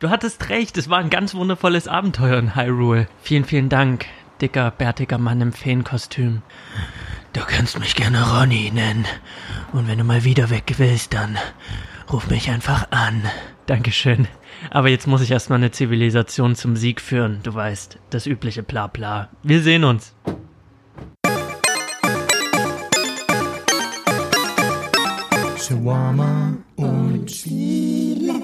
Du hattest recht, es war ein ganz wundervolles Abenteuer in Hyrule. Vielen, vielen Dank, dicker, bärtiger Mann im Feenkostüm. Du kannst mich gerne Ronny nennen. Und wenn du mal wieder weg willst, dann ruf mich einfach an. Dankeschön. Aber jetzt muss ich erstmal eine Zivilisation zum Sieg führen. Du weißt, das übliche Blabla. Wir sehen uns. Shawarma und Spiele.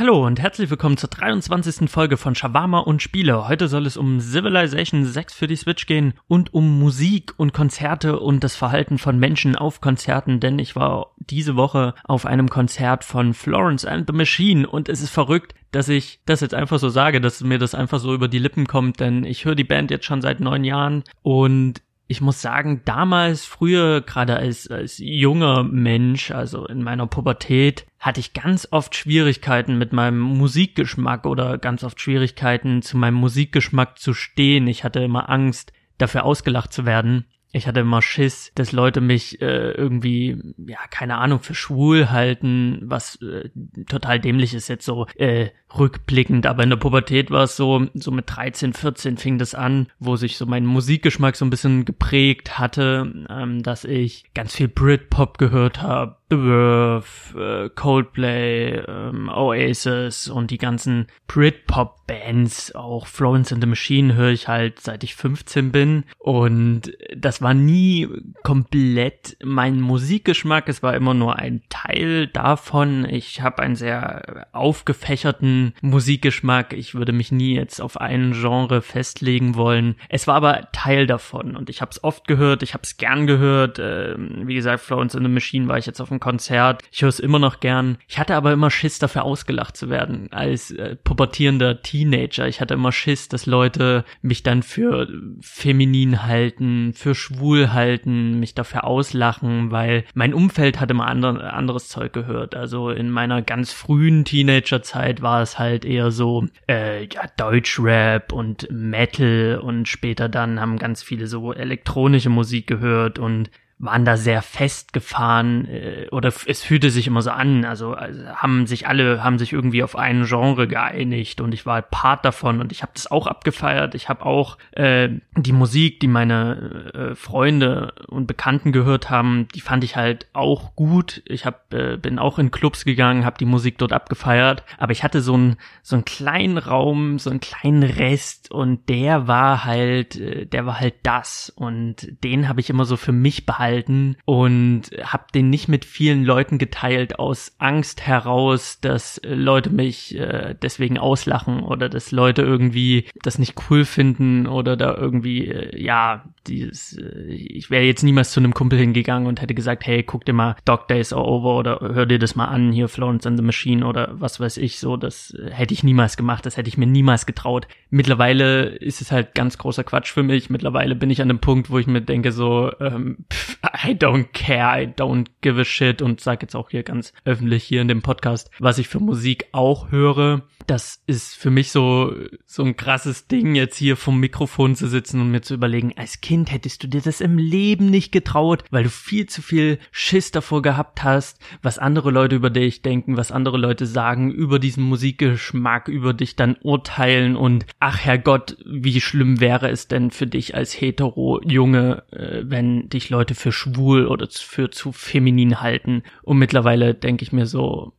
Hallo und herzlich willkommen zur 23. Folge von Shawarma und Spiele. Heute soll es um Civilization 6 für die Switch gehen und um Musik und Konzerte und das Verhalten von Menschen auf Konzerten, denn ich war diese Woche auf einem Konzert von Florence and the Machine und es ist verrückt, dass ich das jetzt einfach so sage, dass mir das einfach so über die Lippen kommt, denn ich höre die Band jetzt schon seit neun Jahren und ich muss sagen, damals, früher, gerade als, als junger Mensch, also in meiner Pubertät, hatte ich ganz oft Schwierigkeiten mit meinem Musikgeschmack oder ganz oft Schwierigkeiten, zu meinem Musikgeschmack zu stehen. Ich hatte immer Angst, dafür ausgelacht zu werden ich hatte immer Schiss, dass Leute mich äh, irgendwie, ja, keine Ahnung, für schwul halten, was äh, total dämlich ist jetzt so äh, rückblickend. Aber in der Pubertät war es so, so mit 13, 14 fing das an, wo sich so mein Musikgeschmack so ein bisschen geprägt hatte, ähm, dass ich ganz viel Britpop gehört habe, The Verve, äh, Coldplay, ähm, Oasis und die ganzen Britpop-Bands, auch Florence and the Machine höre ich halt seit ich 15 bin und das war nie komplett mein Musikgeschmack, es war immer nur ein Teil davon. Ich habe einen sehr aufgefächerten Musikgeschmack, ich würde mich nie jetzt auf einen Genre festlegen wollen. Es war aber Teil davon und ich habe es oft gehört, ich habe es gern gehört. Äh, wie gesagt, Florence and the Machine war ich jetzt auf dem Konzert. Ich höre es immer noch gern. Ich hatte aber immer Schiss, dafür ausgelacht zu werden als äh, pubertierender Teenager. Ich hatte immer Schiss, dass Leute mich dann für feminin halten, für schwul halten, mich dafür auslachen, weil mein Umfeld hatte immer andre, anderes Zeug gehört. Also in meiner ganz frühen Teenagerzeit war es halt eher so, äh, ja, Deutschrap und Metal und später dann haben ganz viele so elektronische Musik gehört und waren da sehr festgefahren äh, oder es fühlte sich immer so an, also, also haben sich alle haben sich irgendwie auf ein Genre geeinigt und ich war Part davon und ich habe das auch abgefeiert. Ich habe auch äh, die Musik, die meine äh, Freunde und Bekannten gehört haben, die fand ich halt auch gut. Ich hab, äh, bin auch in Clubs gegangen, habe die Musik dort abgefeiert, aber ich hatte so einen so einen kleinen Raum, so einen kleinen Rest und der war halt, äh, der war halt das und den habe ich immer so für mich behalten gehalten und habe den nicht mit vielen Leuten geteilt aus Angst heraus, dass Leute mich äh, deswegen auslachen oder dass Leute irgendwie das nicht cool finden oder da irgendwie äh, ja dieses, äh, ich wäre jetzt niemals zu einem Kumpel hingegangen und hätte gesagt, hey, guck dir mal Dog Days Are Over oder hör dir das mal an, hier Florence and the Machine oder was weiß ich so, das äh, hätte ich niemals gemacht, das hätte ich mir niemals getraut. Mittlerweile ist es halt ganz großer Quatsch für mich, mittlerweile bin ich an dem Punkt, wo ich mir denke so, ähm, pff, I don't care, I don't give a shit und sag jetzt auch hier ganz öffentlich hier in dem Podcast, was ich für Musik auch höre. Das ist für mich so, so ein krasses Ding, jetzt hier vom Mikrofon zu sitzen und mir zu überlegen, als Kind hättest du dir das im Leben nicht getraut, weil du viel zu viel Schiss davor gehabt hast, was andere Leute über dich denken, was andere Leute sagen, über diesen Musikgeschmack, über dich dann urteilen und ach Herrgott, wie schlimm wäre es denn für dich als hetero Junge, äh, wenn dich Leute für schwul oder für zu feminin halten. Und mittlerweile denke ich mir so,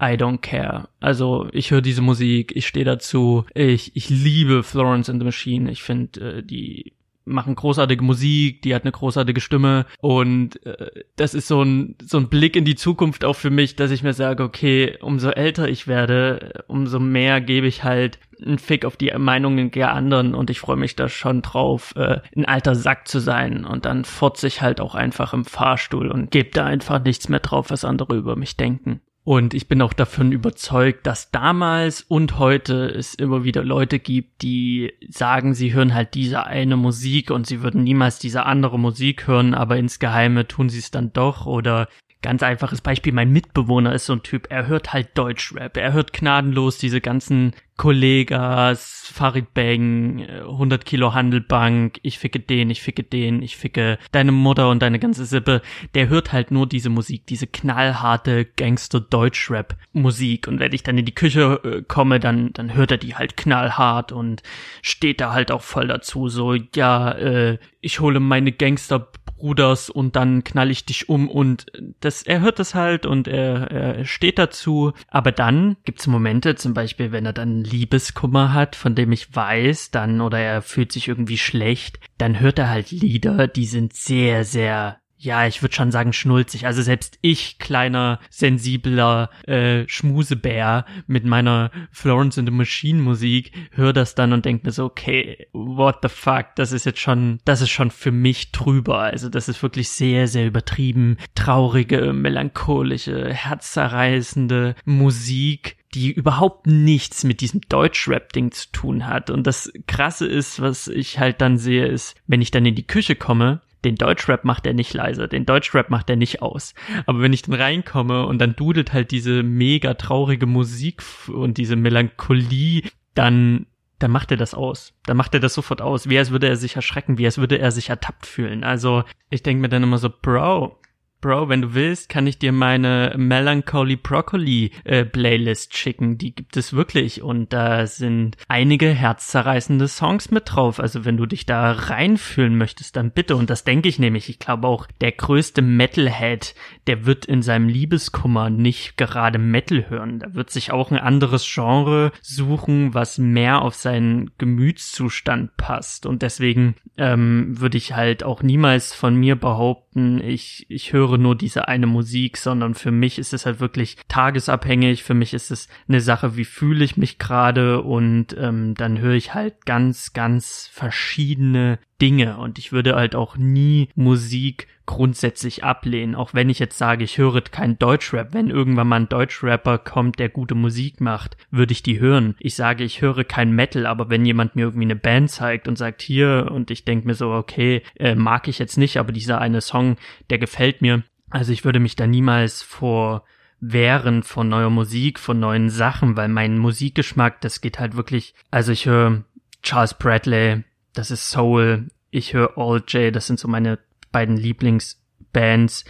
I don't care. Also ich höre diese Musik, ich stehe dazu. Ich, ich liebe Florence and the Machine. Ich finde äh, die machen großartige Musik, die hat eine großartige Stimme und äh, das ist so ein so ein Blick in die Zukunft auch für mich, dass ich mir sage, okay, umso älter ich werde, umso mehr gebe ich halt einen Fick auf die Meinungen der anderen und ich freue mich da schon drauf, äh, ein alter Sack zu sein und dann furze ich halt auch einfach im Fahrstuhl und gebe da einfach nichts mehr drauf, was andere über mich denken. Und ich bin auch davon überzeugt, dass damals und heute es immer wieder Leute gibt, die sagen, sie hören halt diese eine Musik und sie würden niemals diese andere Musik hören, aber insgeheime tun sie es dann doch oder Ganz einfaches Beispiel, mein Mitbewohner ist so ein Typ, er hört halt Deutschrap, er hört gnadenlos diese ganzen Kollegas, Farid Bang, 100 Kilo Handelbank, ich ficke den, ich ficke den, ich ficke deine Mutter und deine ganze Sippe. Der hört halt nur diese Musik, diese knallharte Gangster-Deutschrap-Musik. Und wenn ich dann in die Küche äh, komme, dann, dann hört er die halt knallhart und steht da halt auch voll dazu. So, ja, äh, ich hole meine Gangster Bruders und dann knall ich dich um und das, er hört das halt und er, er steht dazu. Aber dann gibt's Momente, zum Beispiel, wenn er dann Liebeskummer hat, von dem ich weiß, dann oder er fühlt sich irgendwie schlecht, dann hört er halt Lieder, die sind sehr, sehr ja, ich würde schon sagen schnulzig. Also selbst ich, kleiner, sensibler äh, Schmusebär mit meiner Florence and the Machine Musik, höre das dann und denke mir so, okay, what the fuck, das ist jetzt schon, das ist schon für mich drüber. Also das ist wirklich sehr, sehr übertrieben, traurige, melancholische, herzzerreißende Musik, die überhaupt nichts mit diesem Deutschrap-Ding zu tun hat. Und das Krasse ist, was ich halt dann sehe, ist, wenn ich dann in die Küche komme, den Deutschrap macht er nicht leise, den Deutschrap macht er nicht aus. Aber wenn ich dann reinkomme und dann dudelt halt diese mega traurige Musik und diese Melancholie, dann dann macht er das aus. Dann macht er das sofort aus, wie als würde er sich erschrecken, wie als würde er sich ertappt fühlen. Also ich denke mir dann immer so, Bro, Bro, wenn du willst, kann ich dir meine Melancholy Broccoli äh, Playlist schicken. Die gibt es wirklich und da sind einige herzzerreißende Songs mit drauf. Also wenn du dich da reinfühlen möchtest, dann bitte. Und das denke ich nämlich. Ich glaube auch, der größte Metalhead, der wird in seinem Liebeskummer nicht gerade Metal hören. Da wird sich auch ein anderes Genre suchen, was mehr auf seinen Gemütszustand passt. Und deswegen ähm, würde ich halt auch niemals von mir behaupten, ich, ich höre höre nur diese eine Musik, sondern für mich ist es halt wirklich tagesabhängig. Für mich ist es eine Sache, wie fühle ich mich gerade und ähm, dann höre ich halt ganz, ganz verschiedene Dinge und ich würde halt auch nie Musik grundsätzlich ablehnen, auch wenn ich jetzt sage, ich höre kein Deutschrap. Wenn irgendwann mal ein Deutschrapper kommt, der gute Musik macht, würde ich die hören. Ich sage, ich höre kein Metal, aber wenn jemand mir irgendwie eine Band zeigt und sagt hier und ich denke mir so, okay, äh, mag ich jetzt nicht, aber dieser eine Song, der gefällt mir. Also ich würde mich da niemals vor wehren von neuer Musik, von neuen Sachen, weil mein Musikgeschmack, das geht halt wirklich, also ich höre Charles Bradley, das ist Soul, ich höre All J, das sind so meine beiden Lieblingsbands.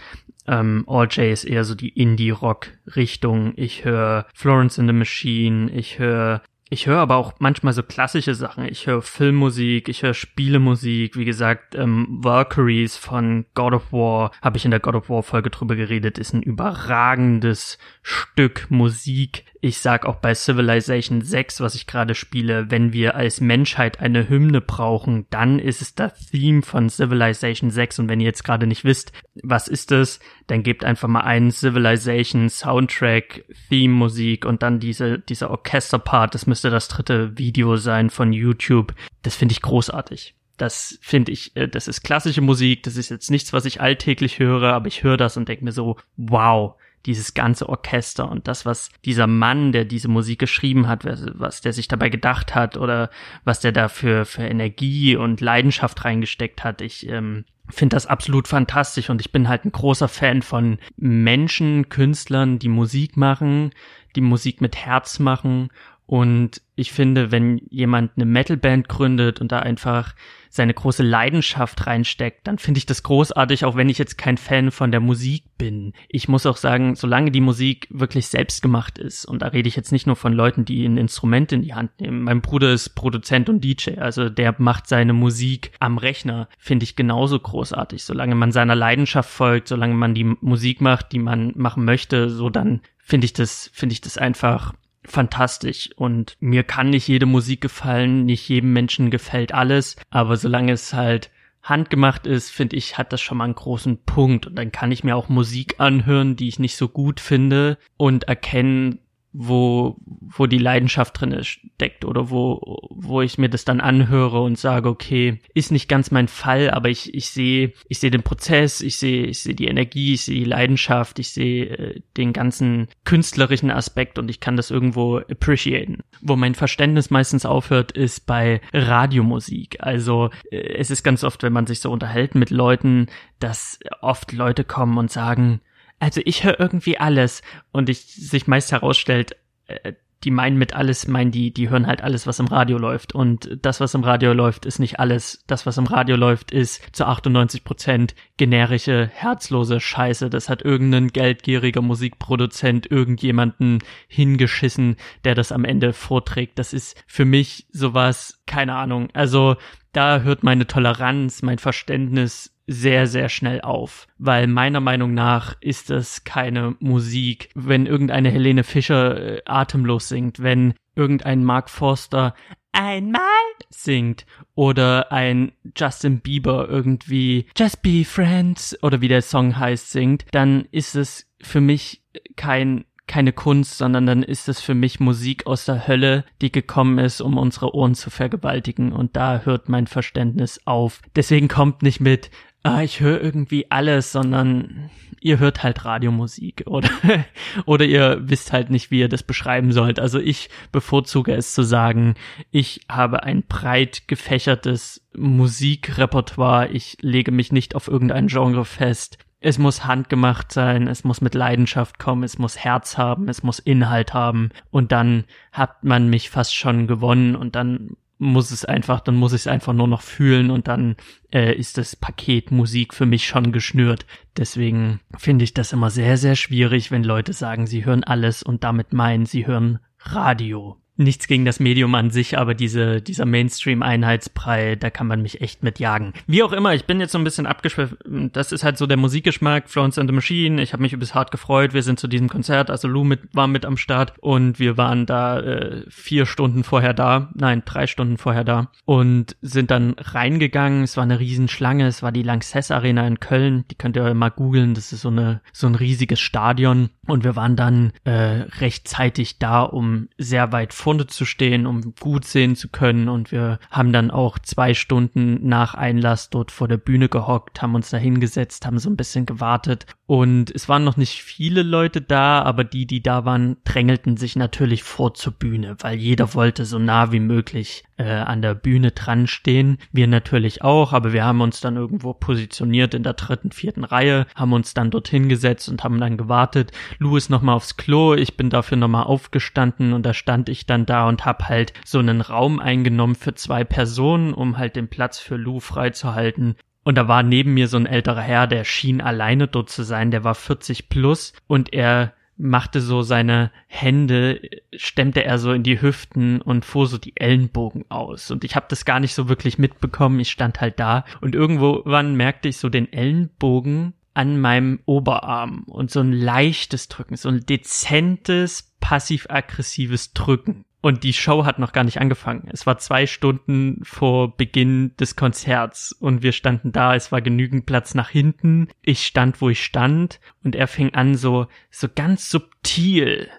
Ähm, All J ist eher so die Indie-Rock-Richtung. Ich höre Florence in the Machine, ich höre ich höre aber auch manchmal so klassische Sachen. Ich höre Filmmusik, ich höre Spielemusik. Wie gesagt, ähm, Valkyries von God of War, habe ich in der God of War Folge drüber geredet, ist ein überragendes Stück Musik. Ich sag auch bei Civilization 6, was ich gerade spiele, wenn wir als Menschheit eine Hymne brauchen, dann ist es das Theme von Civilization 6. Und wenn ihr jetzt gerade nicht wisst, was ist es, dann gebt einfach mal einen Civilization Soundtrack, Theme Musik und dann diese, dieser Orchesterpart. Das müsste das dritte Video sein von YouTube. Das finde ich großartig. Das finde ich, äh, das ist klassische Musik, das ist jetzt nichts, was ich alltäglich höre, aber ich höre das und denke mir so, wow, dieses ganze Orchester und das, was dieser Mann, der diese Musik geschrieben hat, was der sich dabei gedacht hat oder was der da für, für Energie und Leidenschaft reingesteckt hat. Ich ähm, finde das absolut fantastisch und ich bin halt ein großer Fan von Menschen, Künstlern, die Musik machen, die Musik mit Herz machen und ich finde, wenn jemand eine Metalband gründet und da einfach seine große Leidenschaft reinsteckt, dann finde ich das großartig, auch wenn ich jetzt kein Fan von der Musik bin. Ich muss auch sagen, solange die Musik wirklich selbst gemacht ist, und da rede ich jetzt nicht nur von Leuten, die ein Instrument in die Hand nehmen. Mein Bruder ist Produzent und DJ, also der macht seine Musik am Rechner, finde ich genauso großartig. Solange man seiner Leidenschaft folgt, solange man die Musik macht, die man machen möchte, so dann finde ich das, finde ich das einfach fantastisch. Und mir kann nicht jede Musik gefallen, nicht jedem Menschen gefällt alles, aber solange es halt handgemacht ist, finde ich, hat das schon mal einen großen Punkt. Und dann kann ich mir auch Musik anhören, die ich nicht so gut finde und erkennen, wo, wo die Leidenschaft drin steckt oder wo, wo ich mir das dann anhöre und sage, okay, ist nicht ganz mein Fall, aber ich, ich sehe, ich sehe den Prozess, ich sehe, ich sehe die Energie, ich sehe die Leidenschaft, ich sehe äh, den ganzen künstlerischen Aspekt und ich kann das irgendwo appreciaten. Wo mein Verständnis meistens aufhört, ist bei Radiomusik. Also, äh, es ist ganz oft, wenn man sich so unterhält mit Leuten, dass oft Leute kommen und sagen, also ich höre irgendwie alles und ich sich meist herausstellt, äh, die meinen mit alles, meinen die, die hören halt alles, was im Radio läuft. Und das, was im Radio läuft, ist nicht alles. Das, was im Radio läuft, ist zu 98 Prozent generische, herzlose Scheiße. Das hat irgendein geldgieriger Musikproduzent irgendjemanden hingeschissen, der das am Ende vorträgt. Das ist für mich sowas, keine Ahnung. Also, da hört meine Toleranz, mein Verständnis sehr, sehr schnell auf, weil meiner Meinung nach ist es keine Musik, wenn irgendeine Helene Fischer äh, atemlos singt, wenn irgendein Mark Forster einmal singt oder ein Justin Bieber irgendwie Just Be Friends oder wie der Song heißt singt, dann ist es für mich kein keine Kunst, sondern dann ist es für mich Musik aus der Hölle, die gekommen ist, um unsere Ohren zu vergewaltigen. Und da hört mein Verständnis auf. Deswegen kommt nicht mit, ah, ich höre irgendwie alles, sondern ihr hört halt Radiomusik oder, oder ihr wisst halt nicht, wie ihr das beschreiben sollt. Also ich bevorzuge es zu sagen, ich habe ein breit gefächertes Musikrepertoire. Ich lege mich nicht auf irgendein Genre fest. Es muss handgemacht sein, es muss mit Leidenschaft kommen, es muss Herz haben, es muss Inhalt haben und dann hat man mich fast schon gewonnen und dann muss es einfach, dann muss ich es einfach nur noch fühlen und dann äh, ist das Paket Musik für mich schon geschnürt. Deswegen finde ich das immer sehr, sehr schwierig, wenn Leute sagen, sie hören alles und damit meinen, sie hören Radio nichts gegen das Medium an sich, aber diese, dieser Mainstream-Einheitsbrei, da kann man mich echt mit jagen. Wie auch immer, ich bin jetzt so ein bisschen abgeschweift. Das ist halt so der Musikgeschmack, Florence and the Machine. Ich habe mich übelst hart gefreut. Wir sind zu diesem Konzert, also Lou mit, war mit am Start und wir waren da äh, vier Stunden vorher da, nein, drei Stunden vorher da und sind dann reingegangen. Es war eine Riesenschlange, es war die Lanxess Arena in Köln. Die könnt ihr mal googeln. Das ist so eine so ein riesiges Stadion und wir waren dann äh, rechtzeitig da, um sehr weit vorne zu stehen, um gut sehen zu können. Und wir haben dann auch zwei Stunden nach Einlass dort vor der Bühne gehockt, haben uns da hingesetzt, haben so ein bisschen gewartet. Und es waren noch nicht viele Leute da, aber die, die da waren, drängelten sich natürlich vor zur Bühne, weil jeder wollte so nah wie möglich äh, an der Bühne dran stehen. Wir natürlich auch, aber wir haben uns dann irgendwo positioniert in der dritten, vierten Reihe, haben uns dann dorthin gesetzt und haben dann gewartet. Lou ist nochmal aufs Klo, ich bin dafür nochmal aufgestanden und da stand ich dann da und hab halt so einen Raum eingenommen für zwei Personen, um halt den Platz für Lou freizuhalten. Und da war neben mir so ein älterer Herr, der schien alleine dort zu sein, der war 40 plus und er machte so seine Hände, stemmte er so in die Hüften und fuhr so die Ellenbogen aus. Und ich habe das gar nicht so wirklich mitbekommen. Ich stand halt da und irgendwann merkte ich so den Ellenbogen an meinem Oberarm und so ein leichtes Drücken, so ein dezentes passiv-aggressives Drücken. Und die Show hat noch gar nicht angefangen. Es war zwei Stunden vor Beginn des Konzerts und wir standen da. Es war genügend Platz nach hinten. Ich stand, wo ich stand und er fing an, so, so ganz subtil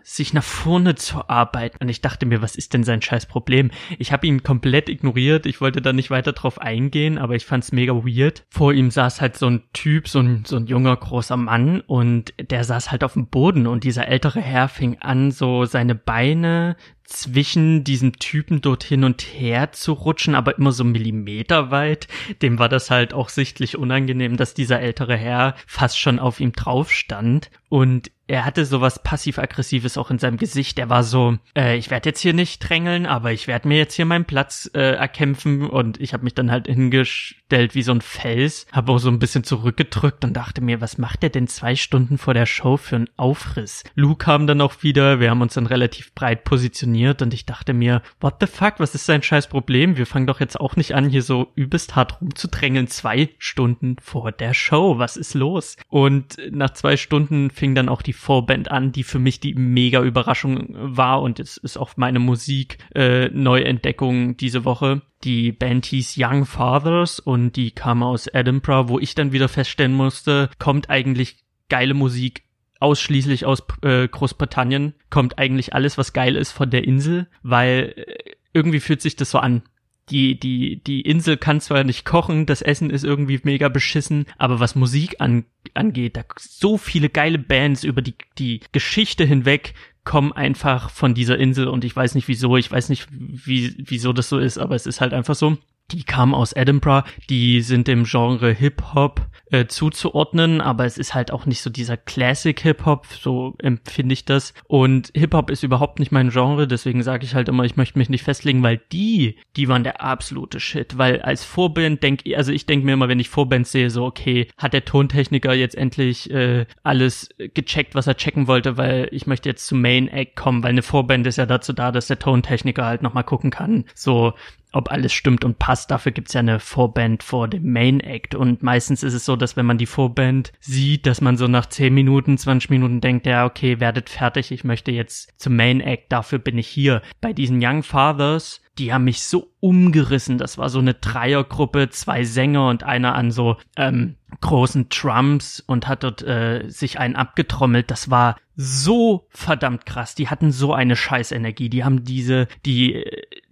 sich nach vorne zu arbeiten. Und ich dachte mir, was ist denn sein scheiß Problem? Ich habe ihn komplett ignoriert. Ich wollte da nicht weiter drauf eingehen, aber ich fand's mega weird. Vor ihm saß halt so ein Typ, so ein, so ein junger, großer Mann und der saß halt auf dem Boden und dieser ältere Herr fing an, so seine Beine zwischen diesem Typen dort hin und her zu rutschen, aber immer so Millimeter weit. Dem war das halt auch sichtlich unangenehm, dass dieser ältere Herr fast schon auf ihm drauf stand. Und er hatte sowas passiv-aggressives auch in seinem Gesicht. Er war so, äh, ich werde jetzt hier nicht drängeln, aber ich werde mir jetzt hier meinen Platz äh, erkämpfen. Und ich habe mich dann halt hingestellt wie so ein Fels, habe auch so ein bisschen zurückgedrückt und dachte mir, was macht er denn zwei Stunden vor der Show für einen Aufriss? Lou kam dann auch wieder, wir haben uns dann relativ breit positioniert und ich dachte mir, what the fuck, was ist sein scheiß Problem? Wir fangen doch jetzt auch nicht an, hier so übelst hart rumzudrängeln, zwei Stunden vor der Show. Was ist los? Und nach zwei Stunden fing dann auch die Vorband an, die für mich die mega Überraschung war und es ist auch meine Musik äh, Neuentdeckung diese Woche. Die Band hieß Young Fathers und die kam aus Edinburgh, wo ich dann wieder feststellen musste, kommt eigentlich geile Musik ausschließlich aus äh, Großbritannien, kommt eigentlich alles, was geil ist, von der Insel, weil äh, irgendwie fühlt sich das so an die, die, die Insel kann zwar nicht kochen, das Essen ist irgendwie mega beschissen, aber was Musik an, angeht, da so viele geile Bands über die, die Geschichte hinweg kommen einfach von dieser Insel und ich weiß nicht wieso, ich weiß nicht, wie, wieso das so ist, aber es ist halt einfach so. Die kamen aus Edinburgh, die sind im Genre Hip-Hop äh, zuzuordnen, aber es ist halt auch nicht so dieser Classic Hip-Hop, so empfinde ich das. Und Hip-Hop ist überhaupt nicht mein Genre, deswegen sage ich halt immer, ich möchte mich nicht festlegen, weil die, die waren der absolute Shit. Weil als Vorband denke also ich denke mir immer, wenn ich Vorband sehe, so, okay, hat der Tontechniker jetzt endlich äh, alles gecheckt, was er checken wollte, weil ich möchte jetzt zum Main Act kommen, weil eine Vorband ist ja dazu da, dass der Tontechniker halt nochmal gucken kann, so, ob alles stimmt und passt. Dafür gibt's ja eine Vorband vor dem Main Act. Und meistens ist es so, dass wenn man die Vorband sieht, dass man so nach 10 Minuten, 20 Minuten denkt, ja, okay, werdet fertig, ich möchte jetzt zum Main Act, dafür bin ich hier. Bei diesen Young Fathers, die haben mich so umgerissen. Das war so eine Dreiergruppe, zwei Sänger und einer an so ähm, großen Drums und hat dort äh, sich einen abgetrommelt. Das war so verdammt krass. Die hatten so eine Scheißenergie. Die haben diese, die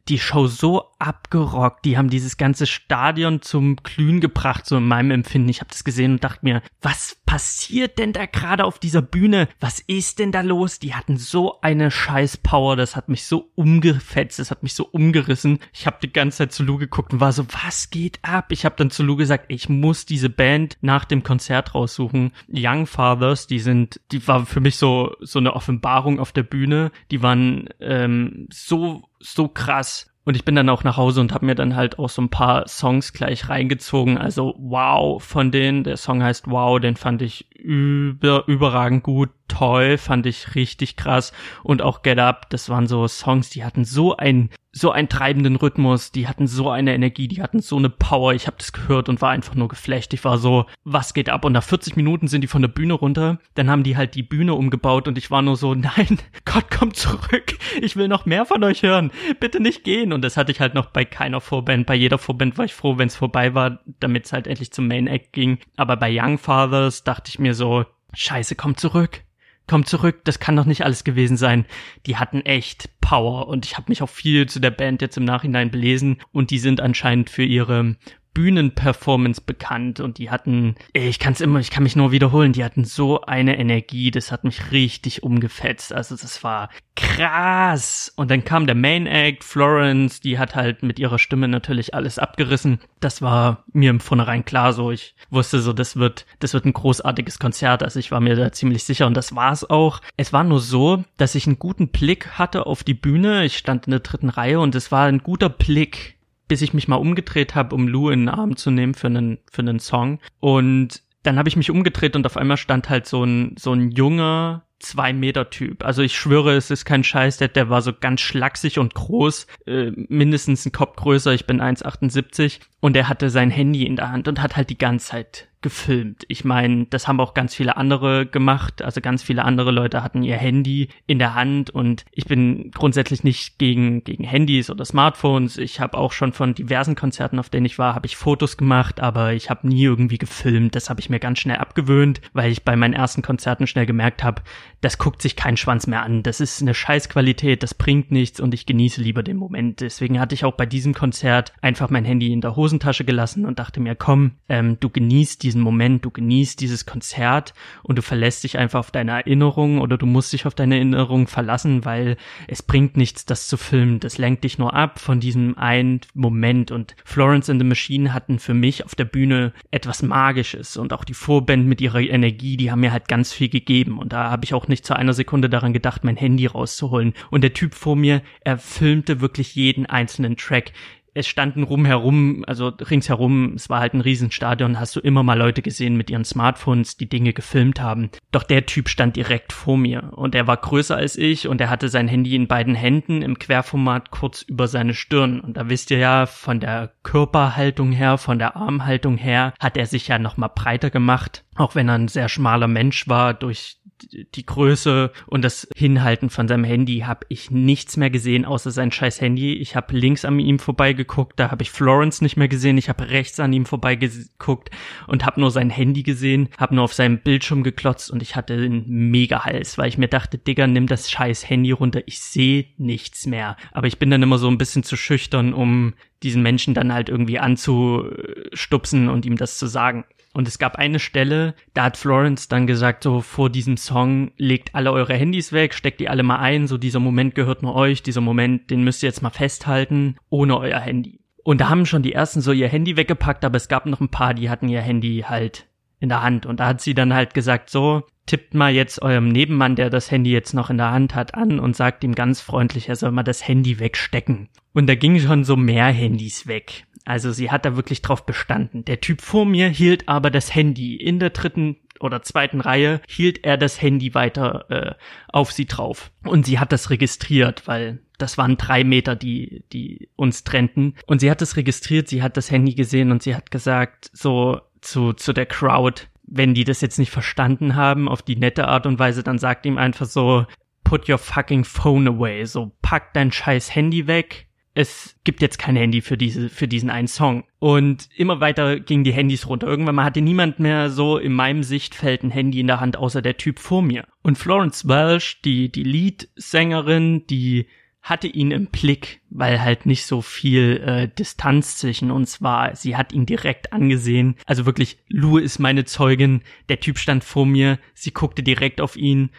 die Show so abgerockt. Die haben dieses ganze Stadion zum Glühen gebracht, so in meinem Empfinden. Ich habe das gesehen und dachte mir, was passiert denn da gerade auf dieser Bühne? Was ist denn da los? Die hatten so eine scheiß Power. Das hat mich so umgefetzt. Das hat mich so umgerissen. Ich habe die ganze Zeit zu Lou geguckt und war so, was geht ab? Ich habe dann zu Lou gesagt, ich muss diese Band nach dem Konzert raussuchen. Young Fathers, die sind, die war für mich so so eine Offenbarung auf der Bühne. Die waren ähm, so so krass. Und ich bin dann auch nach Hause und habe mir dann halt auch so ein paar Songs gleich reingezogen. Also Wow von denen. Der Song heißt Wow, den fand ich über, überragend gut. Toll, fand ich richtig krass. Und auch Get Up, das waren so Songs, die hatten so ein so einen treibenden Rhythmus, die hatten so eine Energie, die hatten so eine Power. Ich habe das gehört und war einfach nur geflasht. Ich war so, was geht ab? Und nach 40 Minuten sind die von der Bühne runter. Dann haben die halt die Bühne umgebaut und ich war nur so, nein, Gott, komm zurück. Ich will noch mehr von euch hören. Bitte nicht gehen. Und das hatte ich halt noch bei keiner Vorband. Bei jeder Vorband war ich froh, wenn es vorbei war, damit es halt endlich zum Main Act ging. Aber bei Young Fathers dachte ich mir so, Scheiße, komm zurück komm zurück, das kann doch nicht alles gewesen sein. Die hatten echt Power und ich habe mich auch viel zu der Band jetzt im Nachhinein belesen und die sind anscheinend für ihre Bühnenperformance bekannt und die hatten, ich kann es immer, ich kann mich nur wiederholen, die hatten so eine Energie, das hat mich richtig umgefetzt. Also das war krass. Und dann kam der Main Act, Florence, die hat halt mit ihrer Stimme natürlich alles abgerissen. Das war mir im Vornherein klar so. Ich wusste so, das wird, das wird ein großartiges Konzert. Also ich war mir da ziemlich sicher und das war es auch. Es war nur so, dass ich einen guten Blick hatte auf die Bühne. Ich stand in der dritten Reihe und es war ein guter Blick bis ich mich mal umgedreht habe, um Lou in den Arm zu nehmen für einen, für einen Song. Und dann habe ich mich umgedreht und auf einmal stand halt so ein, so ein junger, zwei Meter Typ. Also ich schwöre, es ist kein Scheiß, der, der war so ganz schlaksig und groß, äh, mindestens ein Kopf größer, ich bin 1,78 und er hatte sein Handy in der Hand und hat halt die ganze Zeit gefilmt. Ich meine, das haben auch ganz viele andere gemacht. Also ganz viele andere Leute hatten ihr Handy in der Hand und ich bin grundsätzlich nicht gegen, gegen Handys oder Smartphones. Ich habe auch schon von diversen Konzerten, auf denen ich war, habe ich Fotos gemacht, aber ich habe nie irgendwie gefilmt. Das habe ich mir ganz schnell abgewöhnt, weil ich bei meinen ersten Konzerten schnell gemerkt habe, das guckt sich kein Schwanz mehr an. Das ist eine Scheißqualität, das bringt nichts und ich genieße lieber den Moment. Deswegen hatte ich auch bei diesem Konzert einfach mein Handy in der Hosentasche gelassen und dachte mir, komm, ähm, du genießt diesen Moment, du genießt dieses Konzert und du verlässt dich einfach auf deine Erinnerung oder du musst dich auf deine Erinnerung verlassen, weil es bringt nichts, das zu filmen. Das lenkt dich nur ab von diesem einen Moment und Florence and the Machine hatten für mich auf der Bühne etwas Magisches und auch die Vorband mit ihrer Energie, die haben mir halt ganz viel gegeben und da habe ich auch nicht nicht zu einer Sekunde daran gedacht, mein Handy rauszuholen. Und der Typ vor mir, er filmte wirklich jeden einzelnen Track es standen rumherum, also ringsherum, es war halt ein Riesenstadion, hast du immer mal Leute gesehen mit ihren Smartphones, die Dinge gefilmt haben. Doch der Typ stand direkt vor mir und er war größer als ich und er hatte sein Handy in beiden Händen im Querformat kurz über seine Stirn. Und da wisst ihr ja, von der Körperhaltung her, von der Armhaltung her, hat er sich ja nochmal breiter gemacht, auch wenn er ein sehr schmaler Mensch war durch die Größe und das Hinhalten von seinem Handy habe ich nichts mehr gesehen, außer sein scheiß Handy. Ich habe links an ihm vorbeigeguckt, da habe ich Florence nicht mehr gesehen. Ich habe rechts an ihm vorbeigeguckt und habe nur sein Handy gesehen, habe nur auf seinem Bildschirm geklotzt und ich hatte einen Mega-Hals, weil ich mir dachte, Digga, nimm das scheiß Handy runter, ich sehe nichts mehr. Aber ich bin dann immer so ein bisschen zu schüchtern, um diesen Menschen dann halt irgendwie anzustupsen und ihm das zu sagen. Und es gab eine Stelle, da hat Florence dann gesagt, so vor diesem Song, legt alle eure Handys weg, steckt die alle mal ein, so dieser Moment gehört nur euch, dieser Moment, den müsst ihr jetzt mal festhalten, ohne euer Handy. Und da haben schon die ersten so ihr Handy weggepackt, aber es gab noch ein paar, die hatten ihr Handy halt in der Hand. Und da hat sie dann halt gesagt, so, tippt mal jetzt eurem Nebenmann, der das Handy jetzt noch in der Hand hat, an und sagt ihm ganz freundlich, er soll mal das Handy wegstecken. Und da gingen schon so mehr Handys weg. Also sie hat da wirklich drauf bestanden. Der Typ vor mir hielt aber das Handy in der dritten oder zweiten Reihe hielt er das Handy weiter äh, auf sie drauf. Und sie hat das registriert, weil das waren drei Meter, die, die uns trennten. Und sie hat das registriert, sie hat das Handy gesehen und sie hat gesagt, so zu, zu der Crowd, wenn die das jetzt nicht verstanden haben auf die nette Art und Weise, dann sagt ihm einfach so, put your fucking phone away, so pack dein scheiß Handy weg. Es gibt jetzt kein Handy für diese, für diesen einen Song. Und immer weiter gingen die Handys runter. Irgendwann mal hatte niemand mehr so in meinem Sichtfeld ein Handy in der Hand, außer der Typ vor mir. Und Florence Welsh, die, die Leadsängerin, die hatte ihn im Blick, weil halt nicht so viel äh, Distanz zwischen uns war. Sie hat ihn direkt angesehen. Also wirklich, Lou ist meine Zeugin. Der Typ stand vor mir. Sie guckte direkt auf ihn.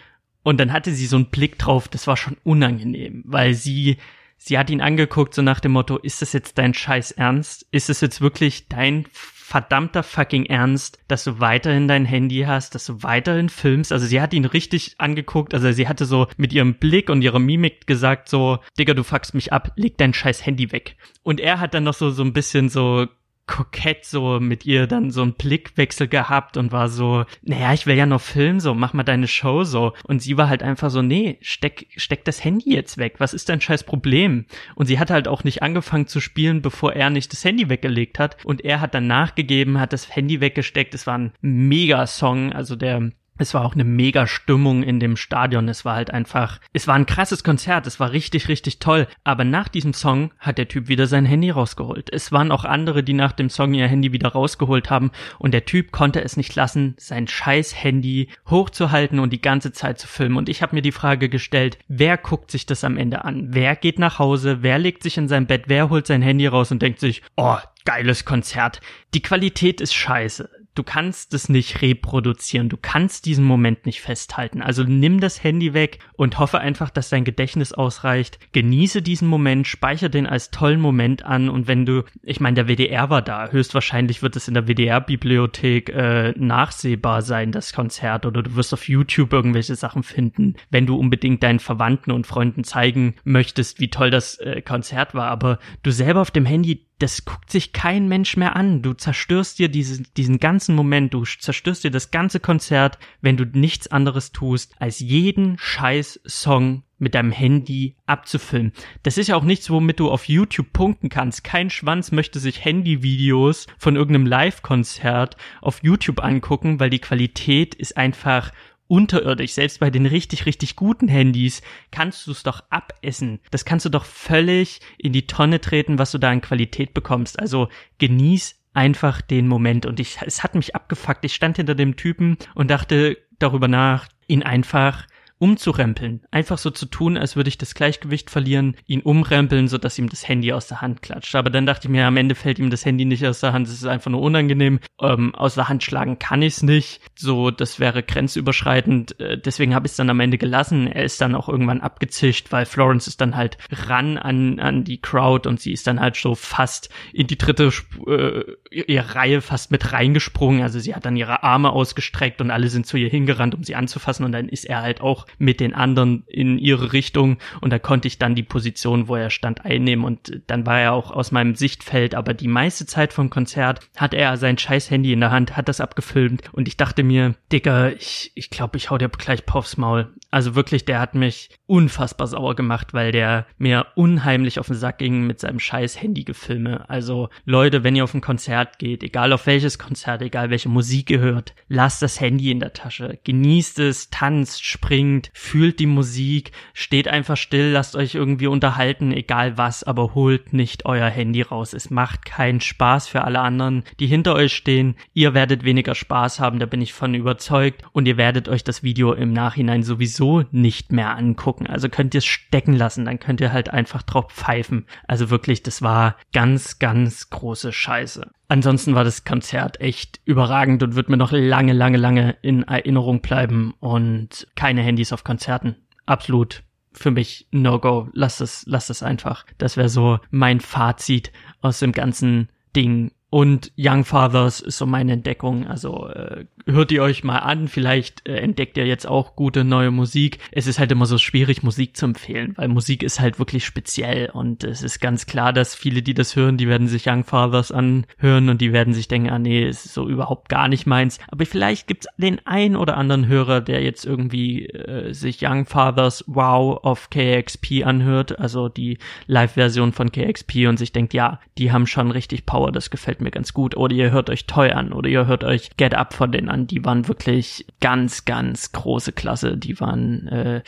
Und dann hatte sie so einen Blick drauf. Das war schon unangenehm, weil sie, sie hat ihn angeguckt so nach dem Motto, ist das jetzt dein Scheiß Ernst? Ist es jetzt wirklich dein verdammter fucking Ernst, dass du weiterhin dein Handy hast, dass du weiterhin filmst. Also sie hat ihn richtig angeguckt, also sie hatte so mit ihrem Blick und ihrer Mimik gesagt so, Digga, du fuckst mich ab, leg dein scheiß Handy weg. Und er hat dann noch so, so ein bisschen so kokett so mit ihr dann so einen Blickwechsel gehabt und war so, naja, ich will ja noch filmen, so, mach mal deine Show so. Und sie war halt einfach so, nee, steck, steck das Handy jetzt weg. Was ist dein scheiß Problem? Und sie hat halt auch nicht angefangen zu spielen, bevor er nicht das Handy weggelegt hat. Und er hat dann nachgegeben, hat das Handy weggesteckt. Es war ein Mega-Song, also der es war auch eine mega Stimmung in dem Stadion. Es war halt einfach, es war ein krasses Konzert. Es war richtig, richtig toll. Aber nach diesem Song hat der Typ wieder sein Handy rausgeholt. Es waren auch andere, die nach dem Song ihr Handy wieder rausgeholt haben. Und der Typ konnte es nicht lassen, sein scheiß Handy hochzuhalten und die ganze Zeit zu filmen. Und ich habe mir die Frage gestellt, wer guckt sich das am Ende an? Wer geht nach Hause? Wer legt sich in sein Bett? Wer holt sein Handy raus und denkt sich, oh, geiles Konzert. Die Qualität ist scheiße du kannst es nicht reproduzieren, du kannst diesen Moment nicht festhalten. Also nimm das Handy weg und hoffe einfach, dass dein Gedächtnis ausreicht. Genieße diesen Moment, speichere den als tollen Moment an und wenn du, ich meine, der WDR war da, höchstwahrscheinlich wird es in der WDR-Bibliothek äh, nachsehbar sein, das Konzert, oder du wirst auf YouTube irgendwelche Sachen finden, wenn du unbedingt deinen Verwandten und Freunden zeigen möchtest, wie toll das äh, Konzert war. Aber du selber auf dem Handy das guckt sich kein Mensch mehr an. Du zerstörst dir diesen, diesen ganzen Moment, du zerstörst dir das ganze Konzert, wenn du nichts anderes tust, als jeden scheiß Song mit deinem Handy abzufilmen. Das ist ja auch nichts, womit du auf YouTube punkten kannst. Kein Schwanz möchte sich Handyvideos von irgendeinem Live-Konzert auf YouTube angucken, weil die Qualität ist einfach unterirdisch. Selbst bei den richtig, richtig guten Handys kannst du es doch abessen. Das kannst du doch völlig in die Tonne treten, was du da an Qualität bekommst. Also genieß einfach den Moment. Und ich, es hat mich abgefuckt. Ich stand hinter dem Typen und dachte darüber nach, ihn einfach umzurempeln. Einfach so zu tun, als würde ich das Gleichgewicht verlieren, ihn umrempeln, so dass ihm das Handy aus der Hand klatscht. Aber dann dachte ich mir, am Ende fällt ihm das Handy nicht aus der Hand, es ist einfach nur unangenehm. Ähm, aus der Hand schlagen kann ich es nicht. So, das wäre grenzüberschreitend. Äh, deswegen habe ich es dann am Ende gelassen. Er ist dann auch irgendwann abgezischt, weil Florence ist dann halt ran an, an die Crowd und sie ist dann halt so fast in die dritte äh, ihre Reihe fast mit reingesprungen. Also sie hat dann ihre Arme ausgestreckt und alle sind zu ihr hingerannt, um sie anzufassen und dann ist er halt auch mit den anderen in ihre Richtung. Und da konnte ich dann die Position, wo er stand, einnehmen. Und dann war er auch aus meinem Sichtfeld, aber die meiste Zeit vom Konzert hat er sein scheiß Handy in der Hand, hat das abgefilmt. Und ich dachte mir, Digga, ich, ich glaube, ich hau dir gleich aufs Maul. Also wirklich, der hat mich unfassbar sauer gemacht, weil der mir unheimlich auf den Sack ging mit seinem scheiß Handy-Gefilme. Also Leute, wenn ihr auf ein Konzert geht, egal auf welches Konzert, egal welche Musik ihr hört, lasst das Handy in der Tasche, genießt es, tanzt, springt, singt, fühlt die Musik, steht einfach still, lasst euch irgendwie unterhalten, egal was, aber holt nicht euer Handy raus. Es macht keinen Spaß für alle anderen, die hinter euch stehen. Ihr werdet weniger Spaß haben, da bin ich von überzeugt. Und ihr werdet euch das Video im Nachhinein sowieso nicht mehr angucken. Also könnt ihr es stecken lassen, dann könnt ihr halt einfach drauf pfeifen. Also wirklich, das war ganz, ganz große Scheiße. Ansonsten war das Konzert echt überragend und wird mir noch lange, lange, lange in Erinnerung bleiben und keine Handys auf Konzerten. Absolut für mich No-Go. Lass es, lass es einfach. Das wäre so mein Fazit aus dem ganzen Ding. Und Young Fathers ist so meine Entdeckung. Also äh, hört ihr euch mal an, vielleicht äh, entdeckt ihr jetzt auch gute neue Musik. Es ist halt immer so schwierig, Musik zu empfehlen, weil Musik ist halt wirklich speziell und es ist ganz klar, dass viele, die das hören, die werden sich Young Fathers anhören und die werden sich denken, ah nee, ist so überhaupt gar nicht meins. Aber vielleicht gibt's den ein oder anderen Hörer, der jetzt irgendwie äh, sich Young Fathers Wow of KXP anhört, also die Live-Version von KXP und sich denkt, ja, die haben schon richtig Power, das gefällt mir mir ganz gut. Oder ihr hört euch Toy an oder ihr hört euch Get Up von denen an. Die waren wirklich ganz, ganz große Klasse. Die waren äh,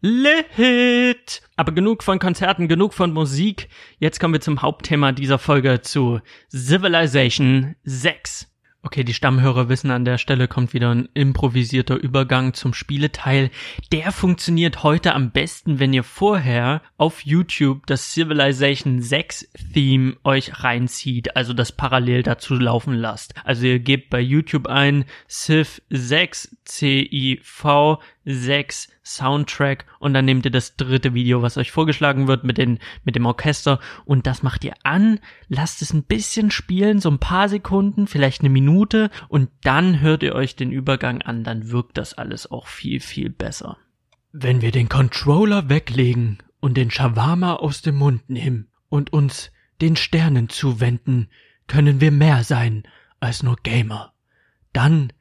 lit. Aber genug von Konzerten, genug von Musik. Jetzt kommen wir zum Hauptthema dieser Folge zu Civilization 6. Okay, die Stammhörer wissen, an der Stelle kommt wieder ein improvisierter Übergang zum Spieleteil. Der funktioniert heute am besten, wenn ihr vorher auf YouTube das Civilization 6 Theme euch reinzieht, also das parallel dazu laufen lasst. Also ihr gebt bei YouTube ein Civ 6 C-I-V 6 Soundtrack und dann nehmt ihr das dritte Video, was euch vorgeschlagen wird mit den, mit dem Orchester und das macht ihr an, lasst es ein bisschen spielen, so ein paar Sekunden, vielleicht eine Minute und dann hört ihr euch den Übergang an, dann wirkt das alles auch viel, viel besser. Wenn wir den Controller weglegen und den Shawarma aus dem Mund nehmen und uns den Sternen zuwenden, können wir mehr sein als nur Gamer. Dann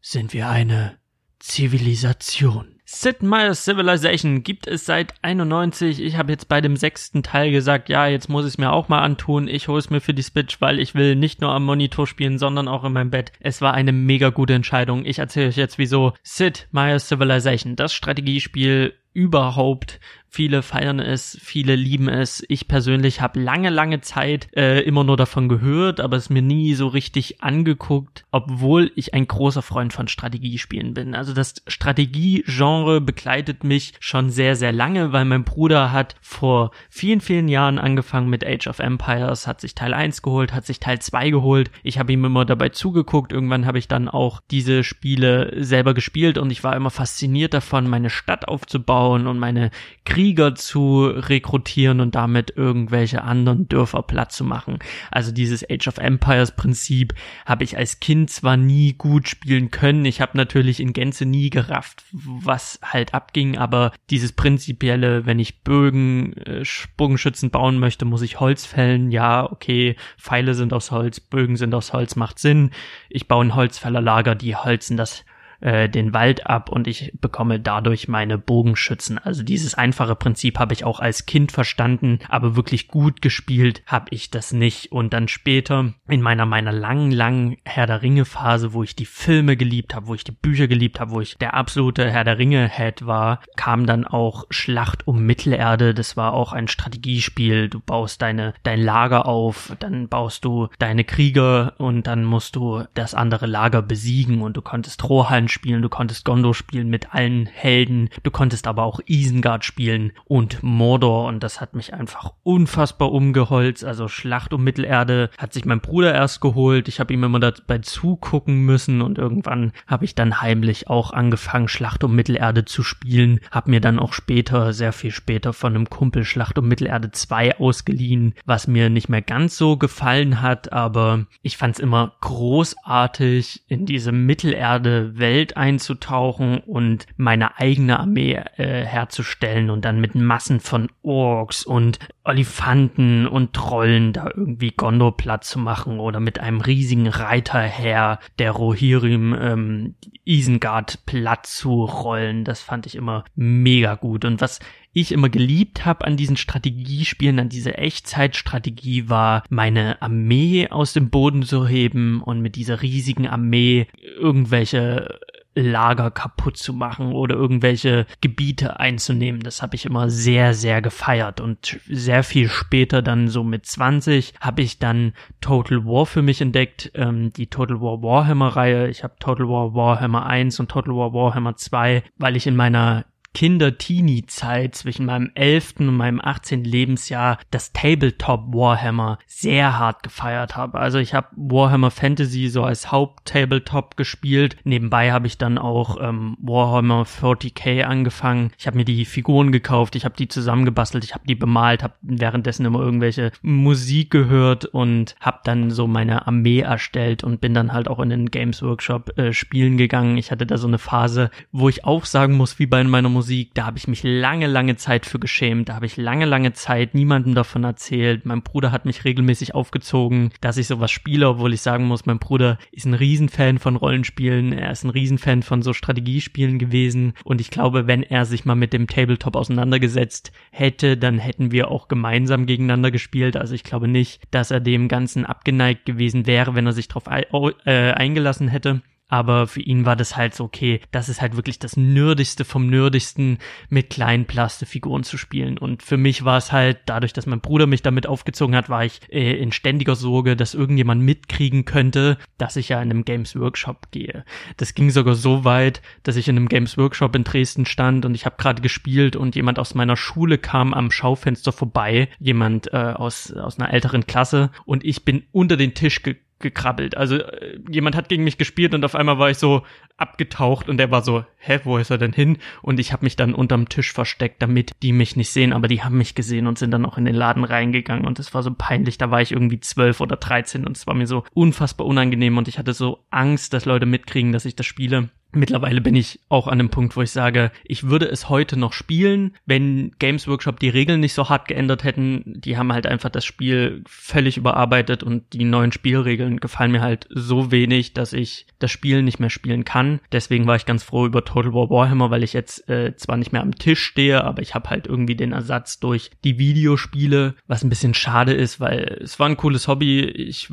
sind wir eine Zivilisation. Sid Meier's Civilization gibt es seit 91. Ich habe jetzt bei dem sechsten Teil gesagt, ja, jetzt muss ich es mir auch mal antun. Ich hole es mir für die Switch, weil ich will nicht nur am Monitor spielen, sondern auch in meinem Bett. Es war eine mega gute Entscheidung. Ich erzähle euch jetzt wieso. Sid Meier's Civilization, das Strategiespiel überhaupt Viele feiern es, viele lieben es. Ich persönlich habe lange, lange Zeit äh, immer nur davon gehört, aber es mir nie so richtig angeguckt, obwohl ich ein großer Freund von Strategiespielen bin. Also das Strategiegenre begleitet mich schon sehr, sehr lange, weil mein Bruder hat vor vielen, vielen Jahren angefangen mit Age of Empires, hat sich Teil 1 geholt, hat sich Teil 2 geholt. Ich habe ihm immer dabei zugeguckt. Irgendwann habe ich dann auch diese Spiele selber gespielt und ich war immer fasziniert davon, meine Stadt aufzubauen und meine Kriege Krieger zu rekrutieren und damit irgendwelche anderen Dörfer platt zu machen. Also dieses Age of Empires Prinzip habe ich als Kind zwar nie gut spielen können, ich habe natürlich in Gänze nie gerafft, was halt abging, aber dieses prinzipielle, wenn ich Bögen, äh, Bogenschützen bauen möchte, muss ich Holz fällen. Ja, okay, Pfeile sind aus Holz, Bögen sind aus Holz, macht Sinn. Ich baue ein Holzfällerlager, die holzen das äh, den Wald ab und ich bekomme dadurch meine Bogenschützen. Also dieses einfache Prinzip habe ich auch als Kind verstanden, aber wirklich gut gespielt habe ich das nicht. Und dann später in meiner meiner langen, langen Herr der Ringe Phase, wo ich die Filme geliebt habe, wo ich die Bücher geliebt habe, wo ich der absolute Herr der Ringe Head war, kam dann auch Schlacht um Mittelerde. Das war auch ein Strategiespiel. Du baust deine dein Lager auf, dann baust du deine Krieger und dann musst du das andere Lager besiegen und du konntest Rohan spielen, du konntest Gondo spielen mit allen Helden, du konntest aber auch Isengard spielen und Mordor und das hat mich einfach unfassbar umgeholzt. Also Schlacht um Mittelerde hat sich mein Bruder erst geholt, ich habe ihm immer dabei zugucken müssen und irgendwann habe ich dann heimlich auch angefangen Schlacht um Mittelerde zu spielen, habe mir dann auch später, sehr viel später von einem Kumpel Schlacht um Mittelerde 2 ausgeliehen, was mir nicht mehr ganz so gefallen hat, aber ich fand es immer großartig in diese Mittelerde-Welt Welt einzutauchen und meine eigene Armee äh, herzustellen und dann mit Massen von Orks und Olifanten und Trollen da irgendwie Gondor platt zu machen oder mit einem riesigen Reiterheer der Rohirrim ähm, Isengard platt zu rollen. Das fand ich immer mega gut. Und was ich immer geliebt habe an diesen Strategiespielen, an dieser Echtzeitstrategie war, meine Armee aus dem Boden zu heben und mit dieser riesigen Armee irgendwelche Lager kaputt zu machen oder irgendwelche Gebiete einzunehmen. Das habe ich immer sehr, sehr gefeiert. Und sehr viel später, dann so mit 20, habe ich dann Total War für mich entdeckt, ähm, die Total War Warhammer-Reihe. Ich habe Total War Warhammer 1 und Total War Warhammer 2, weil ich in meiner Kinder-Teenie-Zeit zwischen meinem 11. und meinem 18. Lebensjahr das Tabletop Warhammer sehr hart gefeiert habe. Also ich habe Warhammer Fantasy so als Haupt-Tabletop gespielt. Nebenbei habe ich dann auch ähm, Warhammer 40k angefangen. Ich habe mir die Figuren gekauft, ich habe die zusammengebastelt, ich habe die bemalt, habe währenddessen immer irgendwelche Musik gehört und habe dann so meine Armee erstellt und bin dann halt auch in den Games Workshop äh, spielen gegangen. Ich hatte da so eine Phase, wo ich auch sagen muss, wie bei meiner Musik, da habe ich mich lange, lange Zeit für geschämt. Da habe ich lange, lange Zeit niemandem davon erzählt. Mein Bruder hat mich regelmäßig aufgezogen, dass ich sowas spiele, obwohl ich sagen muss, mein Bruder ist ein Riesenfan von Rollenspielen. Er ist ein Riesenfan von so Strategiespielen gewesen. Und ich glaube, wenn er sich mal mit dem Tabletop auseinandergesetzt hätte, dann hätten wir auch gemeinsam gegeneinander gespielt. Also ich glaube nicht, dass er dem Ganzen abgeneigt gewesen wäre, wenn er sich darauf äh, eingelassen hätte aber für ihn war das halt so, okay, das ist halt wirklich das Nördigste vom Nördigsten, mit kleinen Plastefiguren zu spielen. Und für mich war es halt, dadurch, dass mein Bruder mich damit aufgezogen hat, war ich äh, in ständiger Sorge, dass irgendjemand mitkriegen könnte, dass ich ja in einem Games Workshop gehe. Das ging sogar so weit, dass ich in einem Games Workshop in Dresden stand und ich habe gerade gespielt und jemand aus meiner Schule kam am Schaufenster vorbei, jemand äh, aus, aus einer älteren Klasse und ich bin unter den Tisch gekommen gekrabbelt. Also äh, jemand hat gegen mich gespielt und auf einmal war ich so abgetaucht und der war so, hä, wo ist er denn hin? Und ich habe mich dann unterm Tisch versteckt, damit die mich nicht sehen, aber die haben mich gesehen und sind dann auch in den Laden reingegangen und es war so peinlich, da war ich irgendwie zwölf oder dreizehn und es war mir so unfassbar unangenehm und ich hatte so Angst, dass Leute mitkriegen, dass ich das spiele. Mittlerweile bin ich auch an dem Punkt, wo ich sage, ich würde es heute noch spielen, wenn Games Workshop die Regeln nicht so hart geändert hätten. Die haben halt einfach das Spiel völlig überarbeitet und die neuen Spielregeln gefallen mir halt so wenig, dass ich das Spiel nicht mehr spielen kann. Deswegen war ich ganz froh über Total War Warhammer, weil ich jetzt äh, zwar nicht mehr am Tisch stehe, aber ich habe halt irgendwie den Ersatz durch die Videospiele, was ein bisschen schade ist, weil es war ein cooles Hobby. Ich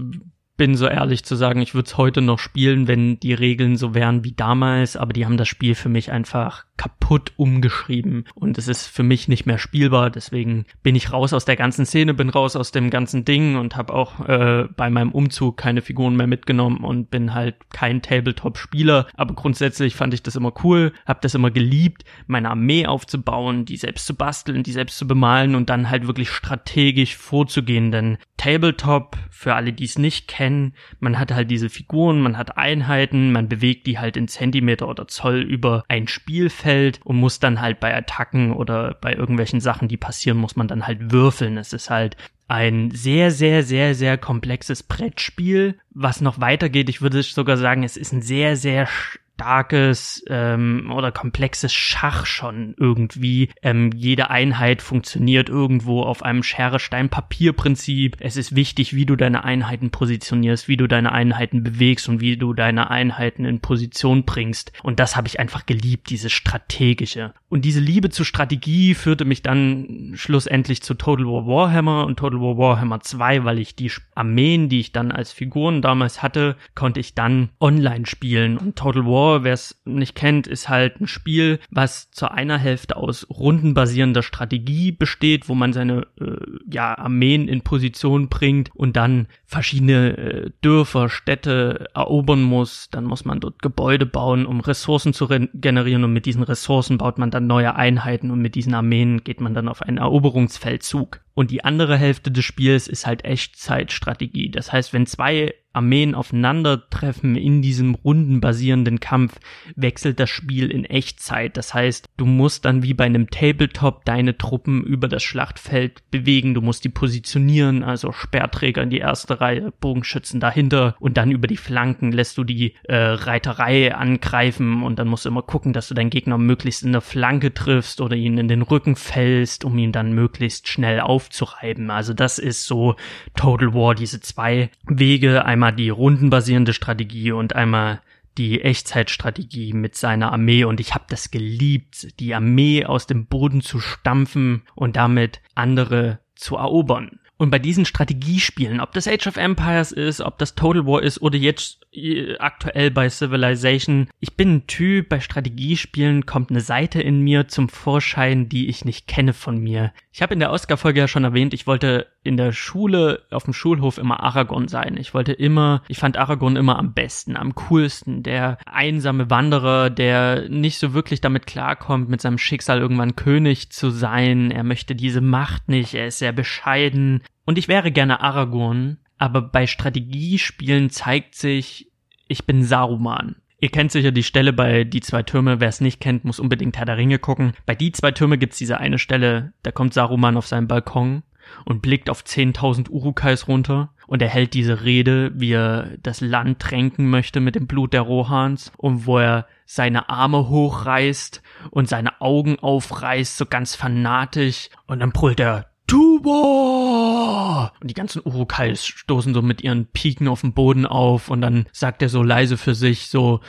bin so ehrlich zu sagen, ich würde es heute noch spielen, wenn die Regeln so wären wie damals, aber die haben das Spiel für mich einfach kaputt umgeschrieben und es ist für mich nicht mehr spielbar. Deswegen bin ich raus aus der ganzen Szene, bin raus aus dem ganzen Ding und habe auch äh, bei meinem Umzug keine Figuren mehr mitgenommen und bin halt kein Tabletop-Spieler. Aber grundsätzlich fand ich das immer cool, habe das immer geliebt, meine Armee aufzubauen, die selbst zu basteln, die selbst zu bemalen und dann halt wirklich strategisch vorzugehen. Denn Tabletop, für alle, die es nicht kennen, man hat halt diese Figuren, man hat Einheiten, man bewegt die halt in Zentimeter oder Zoll über ein Spielfeld Feld und muss dann halt bei Attacken oder bei irgendwelchen Sachen, die passieren, muss man dann halt würfeln. Es ist halt ein sehr, sehr, sehr, sehr komplexes Brettspiel, was noch weitergeht. Ich würde sogar sagen, es ist ein sehr, sehr starkes ähm, oder komplexes Schach schon irgendwie. Ähm, jede Einheit funktioniert irgendwo auf einem Schere-Stein-Papier-Prinzip. Es ist wichtig, wie du deine Einheiten positionierst, wie du deine Einheiten bewegst und wie du deine Einheiten in Position bringst. Und das habe ich einfach geliebt, dieses strategische. Und diese Liebe zur Strategie führte mich dann schlussendlich zu Total War Warhammer und Total War Warhammer 2, weil ich die Armeen, die ich dann als Figuren damals hatte, konnte ich dann online spielen. Und Total War War, wer es nicht kennt, ist halt ein Spiel, was zu einer Hälfte aus rundenbasierender Strategie besteht, wo man seine äh, ja, Armeen in Position bringt und dann verschiedene äh, Dörfer, Städte erobern muss. Dann muss man dort Gebäude bauen, um Ressourcen zu generieren und mit diesen Ressourcen baut man dann neue Einheiten und mit diesen Armeen geht man dann auf einen Eroberungsfeldzug. Und die andere Hälfte des Spiels ist halt Echtzeitstrategie. Das heißt, wenn zwei Armeen aufeinandertreffen in diesem rundenbasierenden Kampf, wechselt das Spiel in Echtzeit. Das heißt, du musst dann wie bei einem Tabletop deine Truppen über das Schlachtfeld bewegen. Du musst die positionieren, also Speerträger in die erste Reihe, Bogenschützen dahinter und dann über die Flanken lässt du die äh, Reiterei angreifen und dann musst du immer gucken, dass du deinen Gegner möglichst in der Flanke triffst oder ihn in den Rücken fällst, um ihn dann möglichst schnell aufzureiben. Also das ist so Total War, diese zwei Wege, einmal die rundenbasierende Strategie und einmal die Echtzeitstrategie mit seiner Armee und ich habe das geliebt, die Armee aus dem Boden zu stampfen und damit andere zu erobern. Und bei diesen Strategiespielen, ob das Age of Empires ist, ob das Total War ist oder jetzt aktuell bei Civilization. Ich bin ein Typ, bei Strategiespielen kommt eine Seite in mir zum Vorschein, die ich nicht kenne von mir. Ich habe in der Oscar-Folge ja schon erwähnt, ich wollte in der Schule, auf dem Schulhof immer Aragorn sein. Ich wollte immer, ich fand Aragorn immer am besten, am coolsten, der einsame Wanderer, der nicht so wirklich damit klarkommt, mit seinem Schicksal irgendwann König zu sein. Er möchte diese Macht nicht, er ist sehr bescheiden. Und ich wäre gerne Aragorn, aber bei Strategiespielen zeigt sich, ich bin Saruman. Ihr kennt sicher die Stelle bei Die zwei Türme. Wer es nicht kennt, muss unbedingt Herr der Ringe gucken. Bei Die zwei Türme gibt's diese eine Stelle, da kommt Saruman auf seinen Balkon und blickt auf 10.000 Urukais runter und er hält diese Rede, wie er das Land tränken möchte mit dem Blut der Rohans und wo er seine Arme hochreißt und seine Augen aufreißt, so ganz fanatisch und dann brüllt er Tuba! Und die ganzen Urukais stoßen so mit ihren Piken auf den Boden auf und dann sagt er so leise für sich so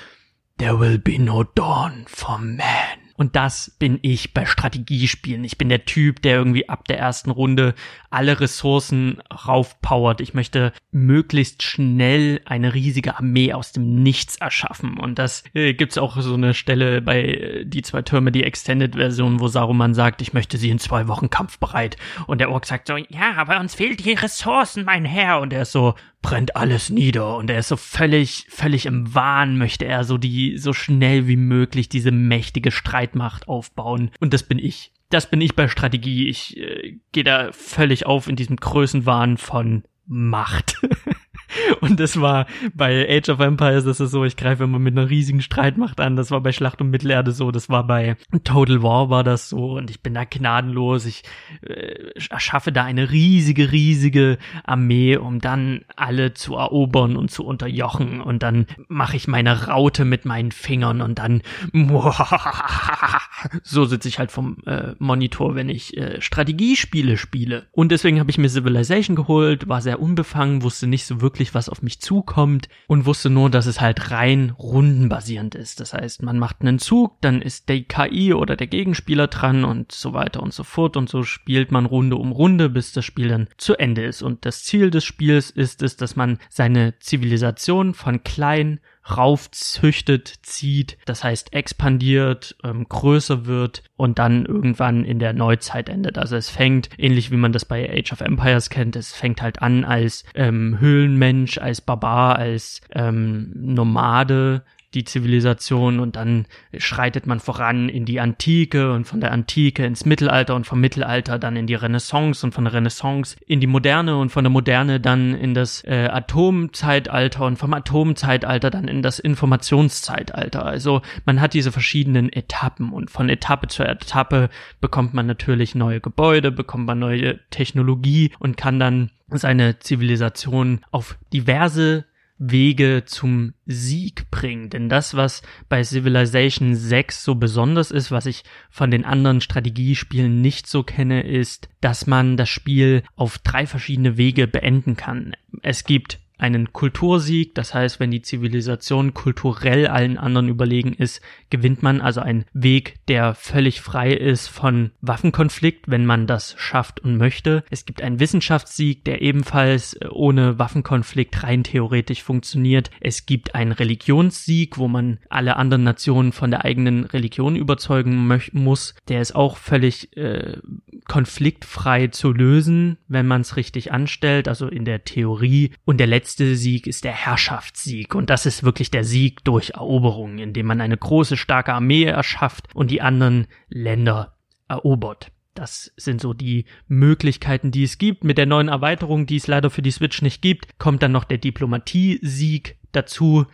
There will be no dawn for man. Und das bin ich bei Strategiespielen. Ich bin der Typ, der irgendwie ab der ersten Runde alle Ressourcen raufpowert. Ich möchte möglichst schnell eine riesige Armee aus dem Nichts erschaffen. Und das äh, gibt's auch so eine Stelle bei äh, die zwei Türme, die Extended-Version, wo Saruman sagt, ich möchte sie in zwei Wochen kampfbereit. Und der Ork sagt so, ja, aber uns fehlt die Ressourcen, mein Herr. Und er ist so, brennt alles nieder und er ist so völlig, völlig im Wahn, möchte er so die, so schnell wie möglich diese mächtige Streitmacht aufbauen. Und das bin ich. Das bin ich bei Strategie. Ich äh, gehe da völlig auf in diesem Größenwahn von Macht. Und das war bei Age of Empires, das ist so, ich greife immer mit einer riesigen Streitmacht an. Das war bei Schlacht um Mittelerde so, das war bei Total War war das so und ich bin da gnadenlos. Ich äh, erschaffe da eine riesige, riesige Armee, um dann alle zu erobern und zu unterjochen. Und dann mache ich meine Raute mit meinen Fingern und dann so sitze ich halt vom äh, Monitor, wenn ich äh, Strategiespiele spiele. Und deswegen habe ich mir Civilization geholt, war sehr unbefangen, wusste nicht so wirklich wirklich, was auf mich zukommt und wusste nur, dass es halt rein rundenbasierend ist. Das heißt, man macht einen Zug, dann ist der KI oder der Gegenspieler dran und so weiter und so fort und so spielt man Runde um Runde, bis das Spiel dann zu Ende ist. Und das Ziel des Spiels ist es, dass man seine Zivilisation von klein raufzüchtet, zieht, das heißt expandiert, ähm, größer wird und dann irgendwann in der Neuzeit endet. Also es fängt, ähnlich wie man das bei Age of Empires kennt, es fängt halt an als ähm, Höhlenmensch, als Barbar, als ähm, Nomade, die Zivilisation und dann schreitet man voran in die Antike und von der Antike ins Mittelalter und vom Mittelalter dann in die Renaissance und von der Renaissance in die Moderne und von der Moderne dann in das äh, Atomzeitalter und vom Atomzeitalter dann in das Informationszeitalter. Also man hat diese verschiedenen Etappen und von Etappe zu Etappe bekommt man natürlich neue Gebäude, bekommt man neue Technologie und kann dann seine Zivilisation auf diverse Wege zum Sieg bringen. Denn das, was bei Civilization 6 so besonders ist, was ich von den anderen Strategiespielen nicht so kenne, ist, dass man das Spiel auf drei verschiedene Wege beenden kann. Es gibt einen Kultursieg, das heißt, wenn die Zivilisation kulturell allen anderen überlegen ist, gewinnt man also einen Weg, der völlig frei ist von Waffenkonflikt, wenn man das schafft und möchte. Es gibt einen Wissenschaftssieg, der ebenfalls äh, ohne Waffenkonflikt rein theoretisch funktioniert. Es gibt einen Religionssieg, wo man alle anderen Nationen von der eigenen Religion überzeugen muss. Der ist auch völlig äh, konfliktfrei zu lösen, wenn man es richtig anstellt, also in der Theorie. Und der letzte letzte Sieg ist der Herrschaftssieg und das ist wirklich der Sieg durch Eroberung, indem man eine große, starke Armee erschafft und die anderen Länder erobert. Das sind so die Möglichkeiten, die es gibt. Mit der neuen Erweiterung, die es leider für die Switch nicht gibt, kommt dann noch der Diplomatie-Sieg dazu,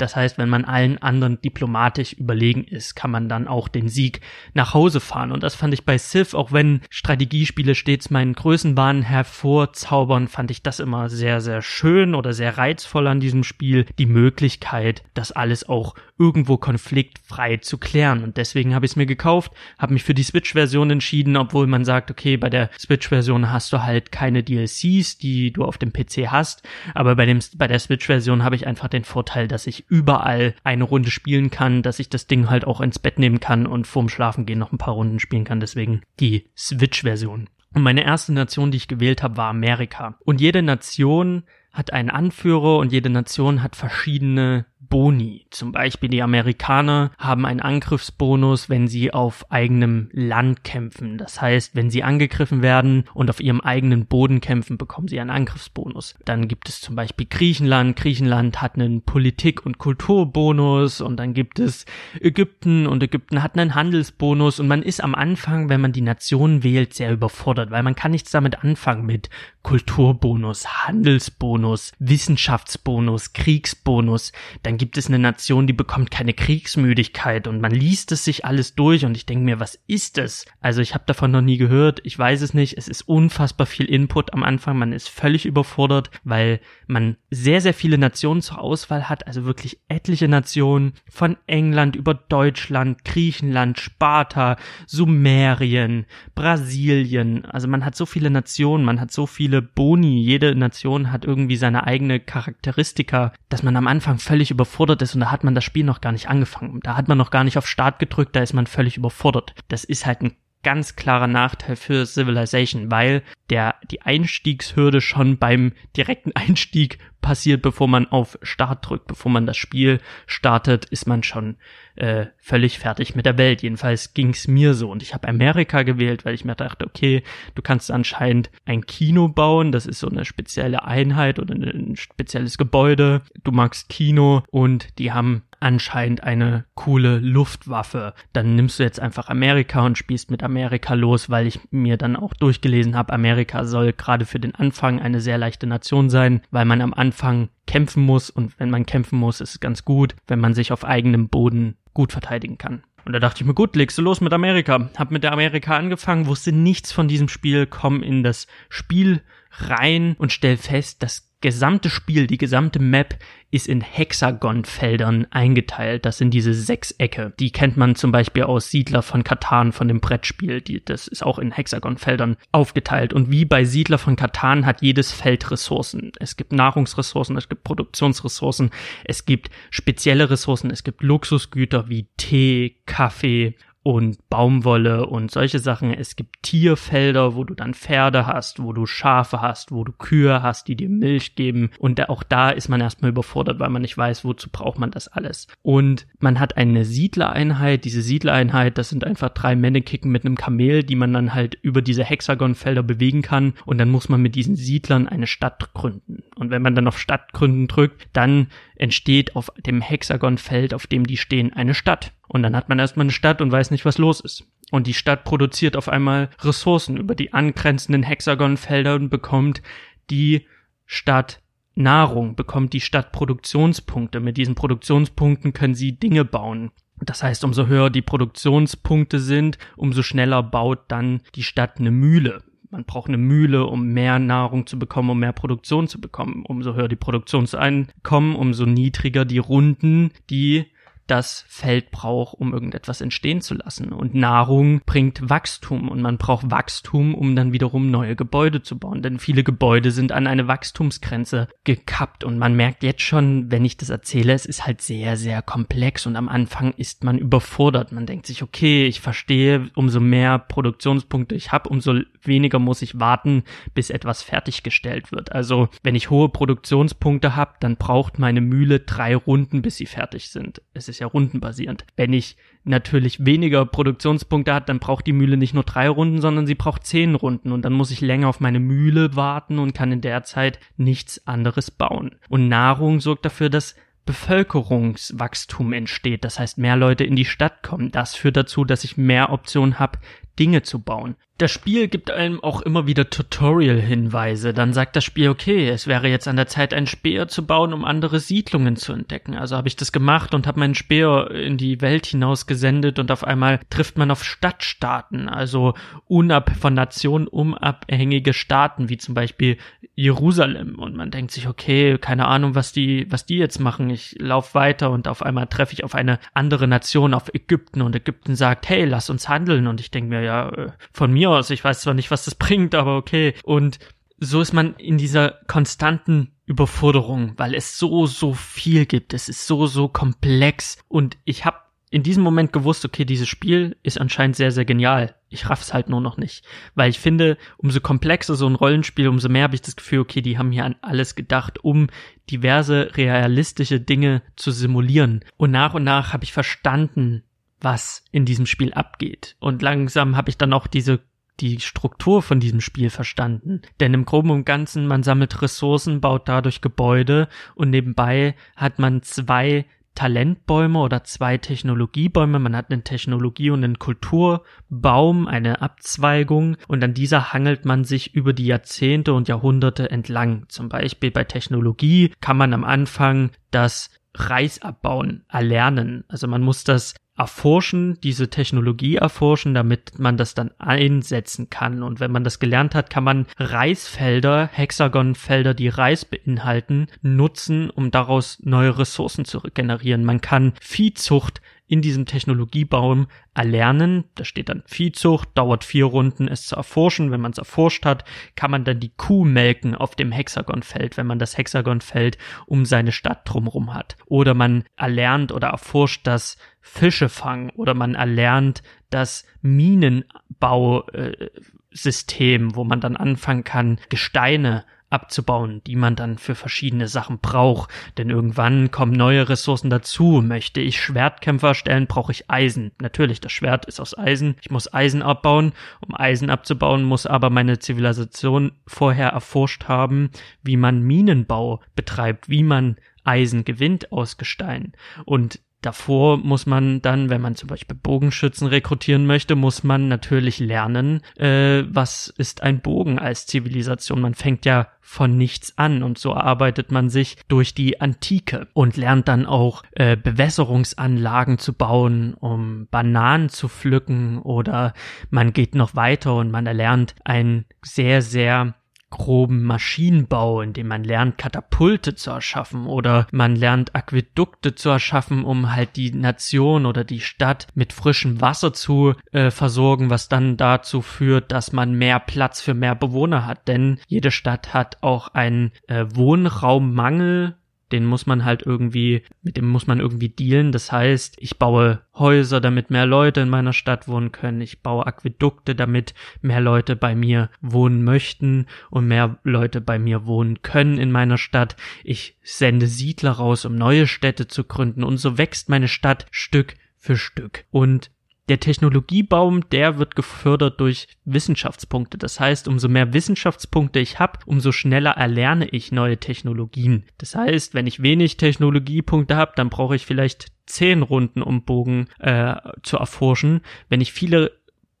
das heißt, wenn man allen anderen diplomatisch überlegen ist, kann man dann auch den Sieg nach Hause fahren. Und das fand ich bei Civ, auch wenn Strategiespiele stets meinen Größenwahn hervorzaubern, fand ich das immer sehr, sehr schön oder sehr reizvoll an diesem Spiel. Die Möglichkeit, das alles auch irgendwo konfliktfrei zu klären. Und deswegen habe ich es mir gekauft, habe mich für die Switch-Version entschieden, obwohl man sagt, okay, bei der Switch-Version hast du halt keine DLCs, die du auf dem PC hast. Aber bei, dem, bei der Switch-Version habe ich einfach den Vorteil, dass ich überall eine Runde spielen kann, dass ich das Ding halt auch ins Bett nehmen kann und vorm Schlafengehen noch ein paar Runden spielen kann. Deswegen die Switch-Version. Und meine erste Nation, die ich gewählt habe, war Amerika. Und jede Nation hat einen Anführer und jede Nation hat verschiedene Boni. Zum Beispiel die Amerikaner haben einen Angriffsbonus, wenn sie auf eigenem Land kämpfen. Das heißt, wenn sie angegriffen werden und auf ihrem eigenen Boden kämpfen, bekommen sie einen Angriffsbonus. Dann gibt es zum Beispiel Griechenland. Griechenland hat einen Politik- und Kulturbonus und dann gibt es Ägypten und Ägypten hat einen Handelsbonus und man ist am Anfang, wenn man die Nationen wählt, sehr überfordert, weil man kann nichts damit anfangen mit Kulturbonus, Handelsbonus, Wissenschaftsbonus, Kriegsbonus. Dann gibt es eine Nation, die bekommt keine Kriegsmüdigkeit und man liest es sich alles durch und ich denke mir, was ist das? Also ich habe davon noch nie gehört, ich weiß es nicht, es ist unfassbar viel Input am Anfang, man ist völlig überfordert, weil man sehr, sehr viele Nationen zur Auswahl hat, also wirklich etliche Nationen von England über Deutschland, Griechenland, Sparta, Sumerien, Brasilien, also man hat so viele Nationen, man hat so viele Boni, jede Nation hat irgendwie seine eigene Charakteristika, dass man am Anfang völlig überfordert überfordert ist und da hat man das Spiel noch gar nicht angefangen. Da hat man noch gar nicht auf Start gedrückt, da ist man völlig überfordert. Das ist halt ein ganz klarer Nachteil für Civilization, weil der die Einstiegshürde schon beim direkten Einstieg passiert, bevor man auf Start drückt, bevor man das Spiel startet, ist man schon äh, völlig fertig mit der Welt. Jedenfalls ging's mir so und ich habe Amerika gewählt, weil ich mir dachte, okay, du kannst anscheinend ein Kino bauen, das ist so eine spezielle Einheit oder ein spezielles Gebäude. Du magst Kino und die haben anscheinend eine coole Luftwaffe. Dann nimmst du jetzt einfach Amerika und spielst mit Amerika los, weil ich mir dann auch durchgelesen habe, Amerika soll gerade für den Anfang eine sehr leichte Nation sein, weil man am Anfang kämpfen muss und wenn man kämpfen muss, ist es ganz gut, wenn man sich auf eigenem Boden gut verteidigen kann. Und da dachte ich mir, gut, legst du los mit Amerika. Hab mit der Amerika angefangen, wusste nichts von diesem Spiel, komm in das Spiel rein und stell fest, das gesamte Spiel, die gesamte Map ist in Hexagonfeldern eingeteilt. Das sind diese Sechsecke. Die kennt man zum Beispiel aus Siedler von Katan von dem Brettspiel. Die, das ist auch in Hexagonfeldern aufgeteilt. Und wie bei Siedler von Katan hat jedes Feld Ressourcen. Es gibt Nahrungsressourcen, es gibt Produktionsressourcen, es gibt spezielle Ressourcen, es gibt Luxusgüter wie Tee, Kaffee, und Baumwolle und solche Sachen. Es gibt Tierfelder, wo du dann Pferde hast, wo du Schafe hast, wo du Kühe hast, die dir Milch geben. Und auch da ist man erstmal überfordert, weil man nicht weiß, wozu braucht man das alles. Und man hat eine Siedlereinheit. Diese Siedlereinheit, das sind einfach drei Männekicken mit einem Kamel, die man dann halt über diese Hexagonfelder bewegen kann. Und dann muss man mit diesen Siedlern eine Stadt gründen. Und wenn man dann auf Stadt gründen drückt, dann entsteht auf dem Hexagonfeld, auf dem die stehen, eine Stadt. Und dann hat man erstmal eine Stadt und weiß nicht, was los ist. Und die Stadt produziert auf einmal Ressourcen über die angrenzenden Hexagonfelder und bekommt die Stadt Nahrung, bekommt die Stadt Produktionspunkte. Mit diesen Produktionspunkten können sie Dinge bauen. Das heißt, umso höher die Produktionspunkte sind, umso schneller baut dann die Stadt eine Mühle. Man braucht eine Mühle, um mehr Nahrung zu bekommen, um mehr Produktion zu bekommen. Umso höher die Produktionseinkommen, umso niedriger die Runden, die das Feld braucht, um irgendetwas entstehen zu lassen. Und Nahrung bringt Wachstum und man braucht Wachstum, um dann wiederum neue Gebäude zu bauen. Denn viele Gebäude sind an eine Wachstumsgrenze gekappt und man merkt jetzt schon, wenn ich das erzähle, es ist halt sehr, sehr komplex und am Anfang ist man überfordert. Man denkt sich, okay, ich verstehe, umso mehr Produktionspunkte ich habe, umso weniger muss ich warten, bis etwas fertiggestellt wird. Also wenn ich hohe Produktionspunkte habe, dann braucht meine Mühle drei Runden, bis sie fertig sind. Es ist ja rundenbasierend. Wenn ich natürlich weniger Produktionspunkte hat, dann braucht die Mühle nicht nur drei Runden, sondern sie braucht zehn Runden und dann muss ich länger auf meine Mühle warten und kann in der Zeit nichts anderes bauen. Und Nahrung sorgt dafür, dass Bevölkerungswachstum entsteht. Das heißt, mehr Leute in die Stadt kommen. Das führt dazu, dass ich mehr Optionen habe, Dinge zu bauen. Das Spiel gibt einem auch immer wieder Tutorial-Hinweise. Dann sagt das Spiel, okay, es wäre jetzt an der Zeit, einen Speer zu bauen, um andere Siedlungen zu entdecken. Also habe ich das gemacht und habe meinen Speer in die Welt hinaus gesendet und auf einmal trifft man auf Stadtstaaten, also unab von Nationen unabhängige Staaten, wie zum Beispiel Jerusalem. Und man denkt sich, okay, keine Ahnung, was die, was die jetzt machen. Ich laufe weiter und auf einmal treffe ich auf eine andere Nation, auf Ägypten und Ägypten sagt, hey, lass uns handeln. Und ich denke mir, ja, äh, von mir aus. Ich weiß zwar nicht, was das bringt, aber okay. Und so ist man in dieser konstanten Überforderung, weil es so, so viel gibt. Es ist so, so komplex. Und ich habe in diesem Moment gewusst, okay, dieses Spiel ist anscheinend sehr, sehr genial. Ich raff's halt nur noch nicht. Weil ich finde, umso komplexer so ein Rollenspiel, umso mehr habe ich das Gefühl, okay, die haben hier an alles gedacht, um diverse realistische Dinge zu simulieren. Und nach und nach habe ich verstanden, was in diesem Spiel abgeht. Und langsam habe ich dann auch diese die Struktur von diesem Spiel verstanden. Denn im Groben und Ganzen, man sammelt Ressourcen, baut dadurch Gebäude und nebenbei hat man zwei Talentbäume oder zwei Technologiebäume. Man hat einen Technologie- und einen Kulturbaum, eine Abzweigung und an dieser hangelt man sich über die Jahrzehnte und Jahrhunderte entlang. Zum Beispiel bei Technologie kann man am Anfang das Reis abbauen, erlernen. Also man muss das erforschen, diese Technologie erforschen, damit man das dann einsetzen kann. Und wenn man das gelernt hat, kann man Reisfelder, Hexagonfelder, die Reis beinhalten, nutzen, um daraus neue Ressourcen zu generieren. Man kann Viehzucht in diesem Technologiebaum erlernen. Da steht dann Viehzucht, dauert vier Runden, es zu erforschen. Wenn man es erforscht hat, kann man dann die Kuh melken auf dem Hexagonfeld, wenn man das Hexagonfeld um seine Stadt drumherum hat. Oder man erlernt oder erforscht das Fischefang oder man erlernt das Minenbausystem, wo man dann anfangen kann, Gesteine abzubauen, die man dann für verschiedene Sachen braucht. Denn irgendwann kommen neue Ressourcen dazu. Möchte ich Schwertkämpfer stellen, brauche ich Eisen. Natürlich, das Schwert ist aus Eisen. Ich muss Eisen abbauen. Um Eisen abzubauen, muss aber meine Zivilisation vorher erforscht haben, wie man Minenbau betreibt, wie man Eisen gewinnt aus Gestein. Und Davor muss man dann, wenn man zum Beispiel Bogenschützen rekrutieren möchte, muss man natürlich lernen, äh, was ist ein Bogen als Zivilisation. Man fängt ja von nichts an und so arbeitet man sich durch die Antike und lernt dann auch äh, Bewässerungsanlagen zu bauen, um Bananen zu pflücken oder man geht noch weiter und man erlernt ein sehr, sehr groben Maschinenbau, in dem man lernt, Katapulte zu erschaffen oder man lernt Aquädukte zu erschaffen, um halt die Nation oder die Stadt mit frischem Wasser zu äh, versorgen, was dann dazu führt, dass man mehr Platz für mehr Bewohner hat. Denn jede Stadt hat auch einen äh, Wohnraummangel den muss man halt irgendwie, mit dem muss man irgendwie dealen. Das heißt, ich baue Häuser, damit mehr Leute in meiner Stadt wohnen können. Ich baue Aquädukte, damit mehr Leute bei mir wohnen möchten und mehr Leute bei mir wohnen können in meiner Stadt. Ich sende Siedler raus, um neue Städte zu gründen. Und so wächst meine Stadt Stück für Stück. Und der Technologiebaum, der wird gefördert durch Wissenschaftspunkte. Das heißt, umso mehr Wissenschaftspunkte ich habe, umso schneller erlerne ich neue Technologien. Das heißt, wenn ich wenig Technologiepunkte habe, dann brauche ich vielleicht zehn Runden, um Bogen äh, zu erforschen. Wenn ich viele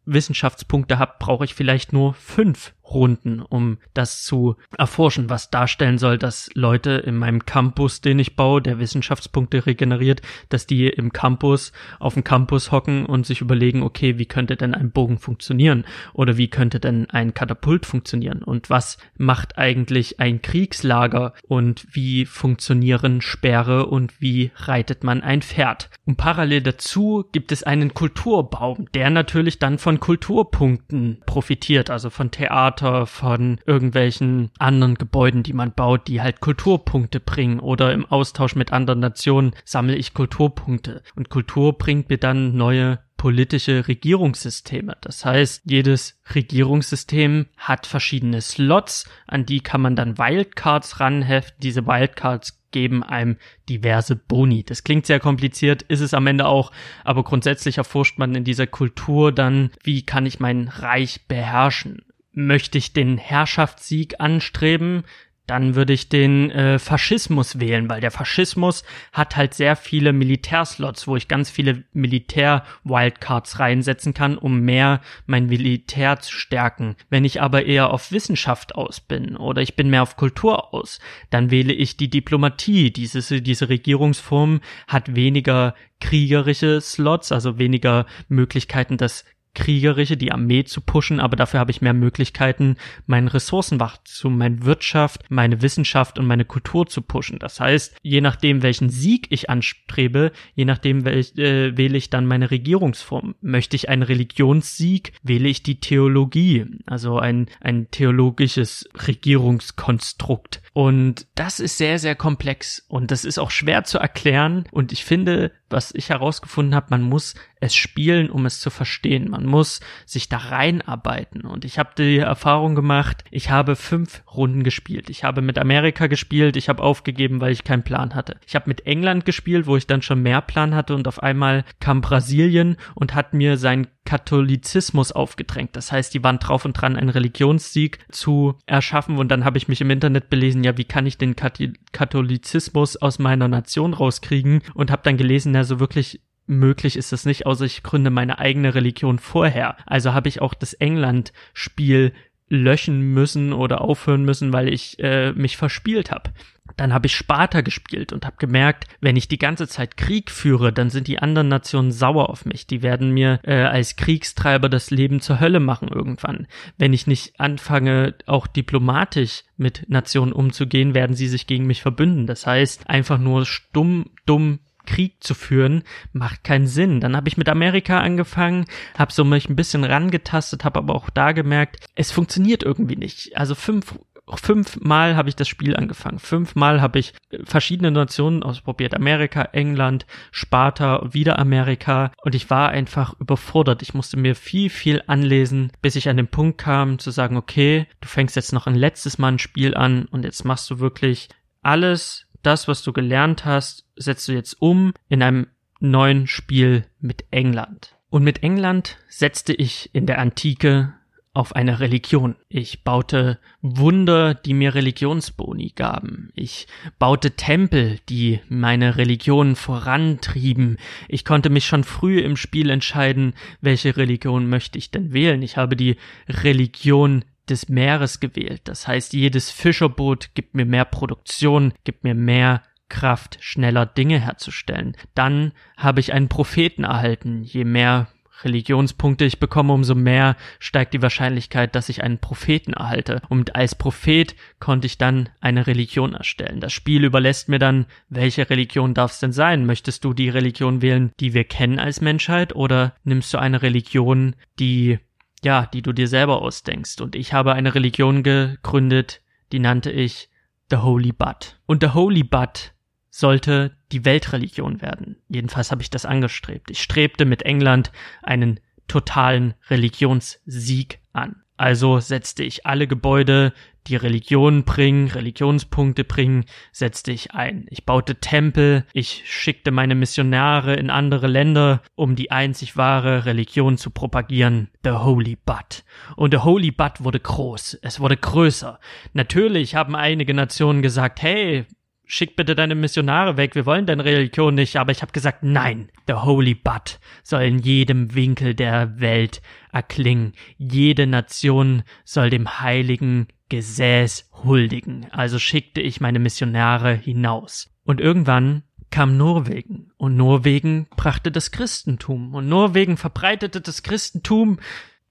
Wissenschaftspunkte habe, brauche ich vielleicht nur fünf Runden, um das zu erforschen, was darstellen soll, dass Leute in meinem Campus, den ich baue, der Wissenschaftspunkte regeneriert, dass die im Campus, auf dem Campus hocken und sich überlegen, okay, wie könnte denn ein Bogen funktionieren? Oder wie könnte denn ein Katapult funktionieren? Und was macht eigentlich ein Kriegslager? Und wie funktionieren Sperre und wie reitet man ein Pferd? Und parallel dazu gibt es einen Kulturbaum, der natürlich dann von Kulturpunkten profitiert, also von Theater, Theater, von irgendwelchen anderen Gebäuden, die man baut, die halt Kulturpunkte bringen oder im Austausch mit anderen Nationen sammle ich Kulturpunkte. Und Kultur bringt mir dann neue politische Regierungssysteme. Das heißt, jedes Regierungssystem hat verschiedene Slots, an die kann man dann Wildcards ranheften. Diese Wildcards geben einem diverse Boni. Das klingt sehr kompliziert, ist es am Ende auch, aber grundsätzlich erforscht man in dieser Kultur dann, wie kann ich mein Reich beherrschen? Möchte ich den Herrschaftssieg anstreben, dann würde ich den äh, Faschismus wählen, weil der Faschismus hat halt sehr viele Militärslots, wo ich ganz viele Militär-Wildcards reinsetzen kann, um mehr mein Militär zu stärken. Wenn ich aber eher auf Wissenschaft aus bin oder ich bin mehr auf Kultur aus, dann wähle ich die Diplomatie. Diese, diese Regierungsform hat weniger kriegerische Slots, also weniger Möglichkeiten, das Kriegerische, die Armee zu pushen, aber dafür habe ich mehr Möglichkeiten, meinen Ressourcenwachstum, meine Wirtschaft, meine Wissenschaft und meine Kultur zu pushen. Das heißt, je nachdem, welchen Sieg ich anstrebe, je nachdem, welch, äh, wähle ich dann meine Regierungsform. Möchte ich einen Religionssieg, wähle ich die Theologie, also ein, ein theologisches Regierungskonstrukt. Und das ist sehr, sehr komplex und das ist auch schwer zu erklären. Und ich finde, was ich herausgefunden habe, man muss es spielen, um es zu verstehen. Man muss sich da reinarbeiten. Und ich habe die Erfahrung gemacht, ich habe fünf Runden gespielt. Ich habe mit Amerika gespielt, ich habe aufgegeben, weil ich keinen Plan hatte. Ich habe mit England gespielt, wo ich dann schon mehr Plan hatte und auf einmal kam Brasilien und hat mir seinen Katholizismus aufgedrängt. Das heißt, die waren drauf und dran, einen Religionssieg zu erschaffen. Und dann habe ich mich im Internet belesen, ja, wie kann ich den Katholizismus aus meiner Nation rauskriegen? Und habe dann gelesen, ja, so wirklich möglich ist das nicht, außer ich gründe meine eigene Religion vorher. Also habe ich auch das England-Spiel löschen müssen oder aufhören müssen, weil ich äh, mich verspielt habe. Dann habe ich Sparta gespielt und habe gemerkt, wenn ich die ganze Zeit Krieg führe, dann sind die anderen Nationen sauer auf mich. Die werden mir äh, als Kriegstreiber das Leben zur Hölle machen irgendwann. Wenn ich nicht anfange, auch diplomatisch mit Nationen umzugehen, werden sie sich gegen mich verbünden. Das heißt, einfach nur stumm, dumm Krieg zu führen, macht keinen Sinn. Dann habe ich mit Amerika angefangen, habe so mich ein bisschen rangetastet, habe aber auch da gemerkt, es funktioniert irgendwie nicht. Also fünf fünfmal habe ich das Spiel angefangen. Fünfmal habe ich verschiedene Nationen ausprobiert. Amerika, England, Sparta, wieder Amerika. Und ich war einfach überfordert. Ich musste mir viel, viel anlesen, bis ich an den Punkt kam zu sagen, okay, du fängst jetzt noch ein letztes Mal ein Spiel an und jetzt machst du wirklich alles, das, was du gelernt hast, setzt du jetzt um in einem neuen Spiel mit England. Und mit England setzte ich in der Antike auf eine Religion. Ich baute Wunder, die mir Religionsboni gaben. Ich baute Tempel, die meine Religion vorantrieben. Ich konnte mich schon früh im Spiel entscheiden, welche Religion möchte ich denn wählen. Ich habe die Religion des Meeres gewählt. Das heißt, jedes Fischerboot gibt mir mehr Produktion, gibt mir mehr Kraft, schneller Dinge herzustellen. Dann habe ich einen Propheten erhalten. Je mehr Religionspunkte ich bekomme, umso mehr steigt die Wahrscheinlichkeit, dass ich einen Propheten erhalte. Und als Prophet konnte ich dann eine Religion erstellen. Das Spiel überlässt mir dann, welche Religion darf es denn sein? Möchtest du die Religion wählen, die wir kennen als Menschheit, oder nimmst du eine Religion, die ja, die du dir selber ausdenkst. Und ich habe eine Religion gegründet, die nannte ich The Holy Bud. Und The Holy Bud sollte die Weltreligion werden. Jedenfalls habe ich das angestrebt. Ich strebte mit England einen totalen Religionssieg an. Also setzte ich alle Gebäude, die Religion bringen, Religionspunkte bringen, setzte ich ein. Ich baute Tempel, ich schickte meine Missionare in andere Länder, um die einzig wahre Religion zu propagieren, the Holy Bud. Und der Holy Bud wurde groß, es wurde größer. Natürlich haben einige Nationen gesagt, hey, schick bitte deine Missionare weg, wir wollen deine Religion nicht, aber ich habe gesagt, nein, der Holy Bud soll in jedem Winkel der Welt erklingen. Jede Nation soll dem heiligen Gesäß huldigen. Also schickte ich meine Missionare hinaus. Und irgendwann kam Norwegen und Norwegen brachte das Christentum und Norwegen verbreitete das Christentum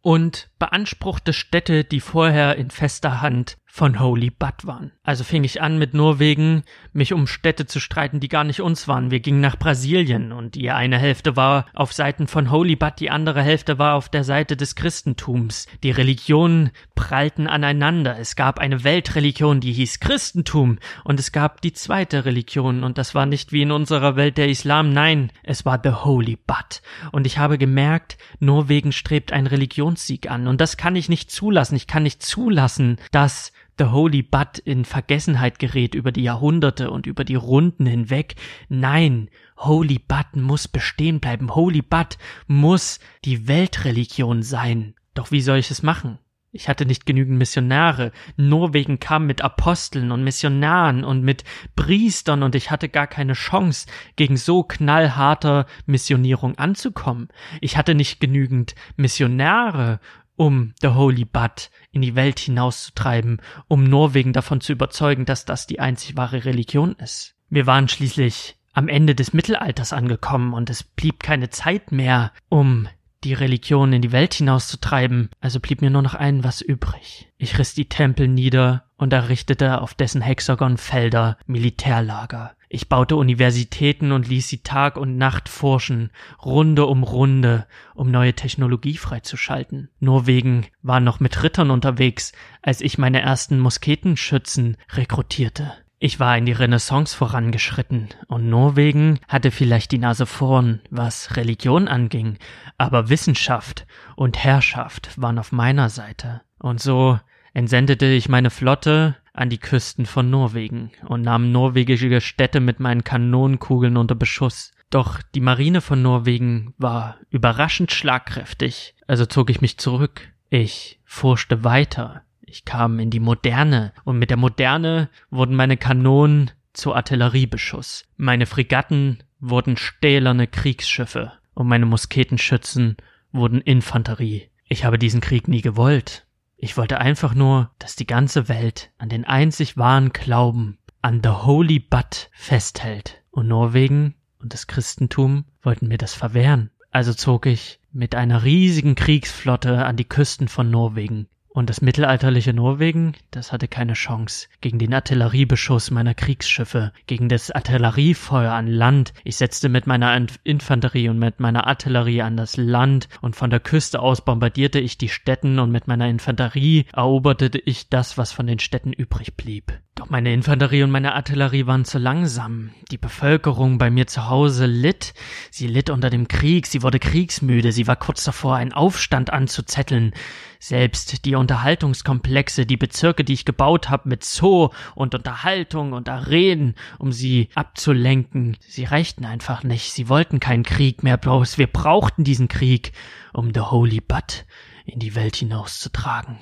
und beanspruchte Städte, die vorher in fester Hand von Holy Bud waren. Also fing ich an mit Norwegen, mich um Städte zu streiten, die gar nicht uns waren. Wir gingen nach Brasilien und die eine Hälfte war auf Seiten von Holy Bud, die andere Hälfte war auf der Seite des Christentums. Die Religionen prallten aneinander. Es gab eine Weltreligion, die hieß Christentum und es gab die zweite Religion und das war nicht wie in unserer Welt der Islam, nein, es war the Holy Bud. Und ich habe gemerkt, Norwegen strebt einen Religionssieg an und das kann ich nicht zulassen. Ich kann nicht zulassen, dass The Holy Bud in Vergessenheit gerät über die Jahrhunderte und über die Runden hinweg. Nein, Holy Bud muss bestehen bleiben. Holy Bud muss die Weltreligion sein. Doch wie soll ich es machen? Ich hatte nicht genügend Missionare. Norwegen kam mit Aposteln und Missionaren und mit Priestern und ich hatte gar keine Chance, gegen so knallharter Missionierung anzukommen. Ich hatte nicht genügend Missionare um The Holy Bud in die Welt hinauszutreiben, um Norwegen davon zu überzeugen, dass das die einzig wahre Religion ist. Wir waren schließlich am Ende des Mittelalters angekommen und es blieb keine Zeit mehr, um die Religion in die Welt hinauszutreiben, also blieb mir nur noch ein was übrig. Ich riss die Tempel nieder und errichtete auf dessen Hexagon Felder Militärlager. Ich baute Universitäten und ließ sie Tag und Nacht forschen, Runde um Runde, um neue Technologie freizuschalten. Norwegen war noch mit Rittern unterwegs, als ich meine ersten Musketenschützen rekrutierte. Ich war in die Renaissance vorangeschritten, und Norwegen hatte vielleicht die Nase vorn, was Religion anging, aber Wissenschaft und Herrschaft waren auf meiner Seite. Und so entsendete ich meine Flotte an die Küsten von Norwegen und nahm norwegische Städte mit meinen Kanonenkugeln unter Beschuss. Doch die Marine von Norwegen war überraschend schlagkräftig, also zog ich mich zurück. Ich forschte weiter. Ich kam in die Moderne, und mit der Moderne wurden meine Kanonen zu Artilleriebeschuss. Meine Fregatten wurden stählerne Kriegsschiffe, und meine Musketenschützen wurden Infanterie. Ich habe diesen Krieg nie gewollt, ich wollte einfach nur, dass die ganze Welt an den einzig wahren Glauben, an the Holy Butt festhält. Und Norwegen und das Christentum wollten mir das verwehren. Also zog ich mit einer riesigen Kriegsflotte an die Küsten von Norwegen und das mittelalterliche Norwegen, das hatte keine Chance gegen den Artilleriebeschuss meiner Kriegsschiffe, gegen das Artilleriefeuer an Land. Ich setzte mit meiner Infanterie und mit meiner Artillerie an das Land und von der Küste aus bombardierte ich die Städten und mit meiner Infanterie eroberte ich das, was von den Städten übrig blieb. Doch meine Infanterie und meine Artillerie waren zu langsam. Die Bevölkerung bei mir zu Hause litt. Sie litt unter dem Krieg, sie wurde kriegsmüde, sie war kurz davor, einen Aufstand anzuzetteln. Selbst die Unterhaltungskomplexe, die Bezirke, die ich gebaut habe mit Zoo und Unterhaltung und Arenen, um sie abzulenken, sie reichten einfach nicht. Sie wollten keinen Krieg mehr, bloß wir brauchten diesen Krieg, um The Holy Butt in die Welt hinauszutragen.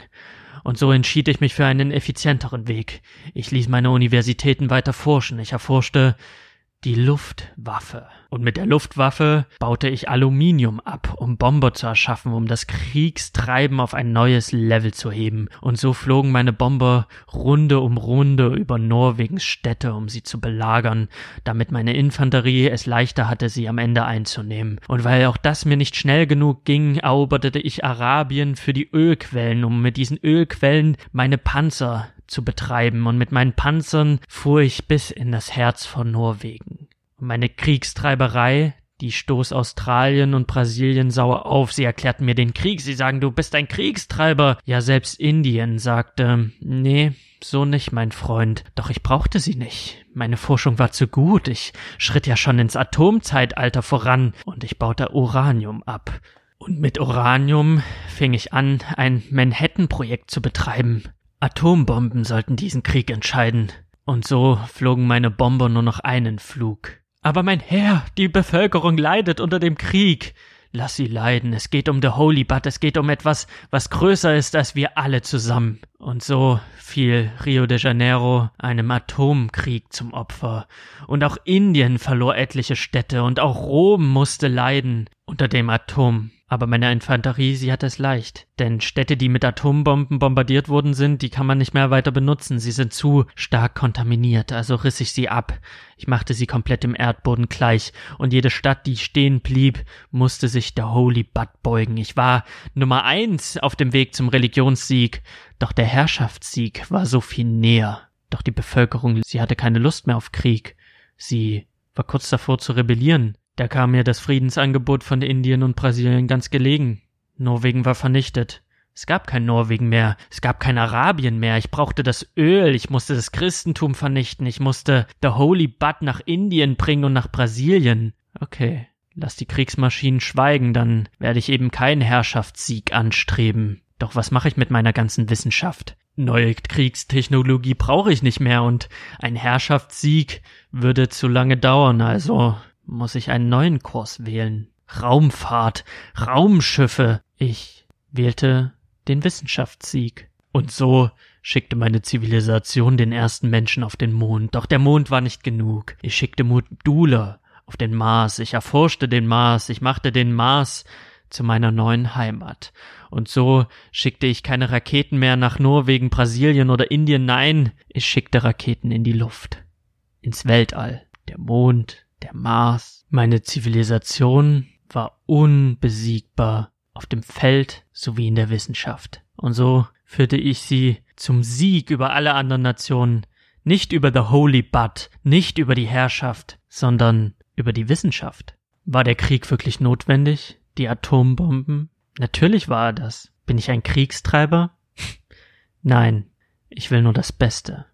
Und so entschied ich mich für einen effizienteren Weg. Ich ließ meine Universitäten weiter forschen. Ich erforschte die Luftwaffe. Und mit der Luftwaffe baute ich Aluminium ab, um Bomber zu erschaffen, um das Kriegstreiben auf ein neues Level zu heben. Und so flogen meine Bomber Runde um Runde über Norwegens Städte, um sie zu belagern, damit meine Infanterie es leichter hatte, sie am Ende einzunehmen. Und weil auch das mir nicht schnell genug ging, eroberte ich Arabien für die Ölquellen, um mit diesen Ölquellen meine Panzer zu betreiben, und mit meinen Panzern fuhr ich bis in das Herz von Norwegen. Und meine Kriegstreiberei, die stoß Australien und Brasilien sauer auf. Sie erklärten mir den Krieg. Sie sagen, du bist ein Kriegstreiber. Ja, selbst Indien sagte, nee, so nicht, mein Freund. Doch ich brauchte sie nicht. Meine Forschung war zu gut. Ich schritt ja schon ins Atomzeitalter voran und ich baute Uranium ab. Und mit Uranium fing ich an, ein Manhattan-Projekt zu betreiben. Atombomben sollten diesen Krieg entscheiden. Und so flogen meine Bomber nur noch einen Flug. Aber mein Herr, die Bevölkerung leidet unter dem Krieg. Lass sie leiden, es geht um the Holy Butt, es geht um etwas, was größer ist als wir alle zusammen. Und so fiel Rio de Janeiro einem Atomkrieg zum Opfer. Und auch Indien verlor etliche Städte und auch Rom musste leiden unter dem Atom. Aber meine Infanterie, sie hat es leicht. Denn Städte, die mit Atombomben bombardiert worden sind, die kann man nicht mehr weiter benutzen. Sie sind zu stark kontaminiert. Also riss ich sie ab. Ich machte sie komplett im Erdboden gleich. Und jede Stadt, die stehen blieb, musste sich der Holy Butt beugen. Ich war Nummer eins auf dem Weg zum Religionssieg. Doch der Herrschaftssieg war so viel näher. Doch die Bevölkerung, sie hatte keine Lust mehr auf Krieg. Sie war kurz davor zu rebellieren. Da kam mir das Friedensangebot von Indien und Brasilien ganz gelegen. Norwegen war vernichtet. Es gab kein Norwegen mehr, es gab kein Arabien mehr, ich brauchte das Öl, ich musste das Christentum vernichten, ich musste the Holy Butt nach Indien bringen und nach Brasilien. Okay, lass die Kriegsmaschinen schweigen, dann werde ich eben keinen Herrschaftssieg anstreben. Doch was mache ich mit meiner ganzen Wissenschaft? Neue Kriegstechnologie brauche ich nicht mehr und ein Herrschaftssieg würde zu lange dauern, also muss ich einen neuen Kurs wählen. Raumfahrt, Raumschiffe. Ich wählte den Wissenschaftssieg. Und so schickte meine Zivilisation den ersten Menschen auf den Mond. Doch der Mond war nicht genug. Ich schickte Module auf den Mars. Ich erforschte den Mars. Ich machte den Mars zu meiner neuen Heimat. Und so schickte ich keine Raketen mehr nach Norwegen, Brasilien oder Indien. Nein, ich schickte Raketen in die Luft. Ins Weltall. Der Mond, der Mars. Meine Zivilisation war unbesiegbar auf dem Feld sowie in der Wissenschaft. Und so führte ich sie zum Sieg über alle anderen Nationen, nicht über the Holy Bud, nicht über die Herrschaft, sondern über die Wissenschaft. War der Krieg wirklich notwendig? Die Atombomben? Natürlich war er das. Bin ich ein Kriegstreiber? Nein, ich will nur das Beste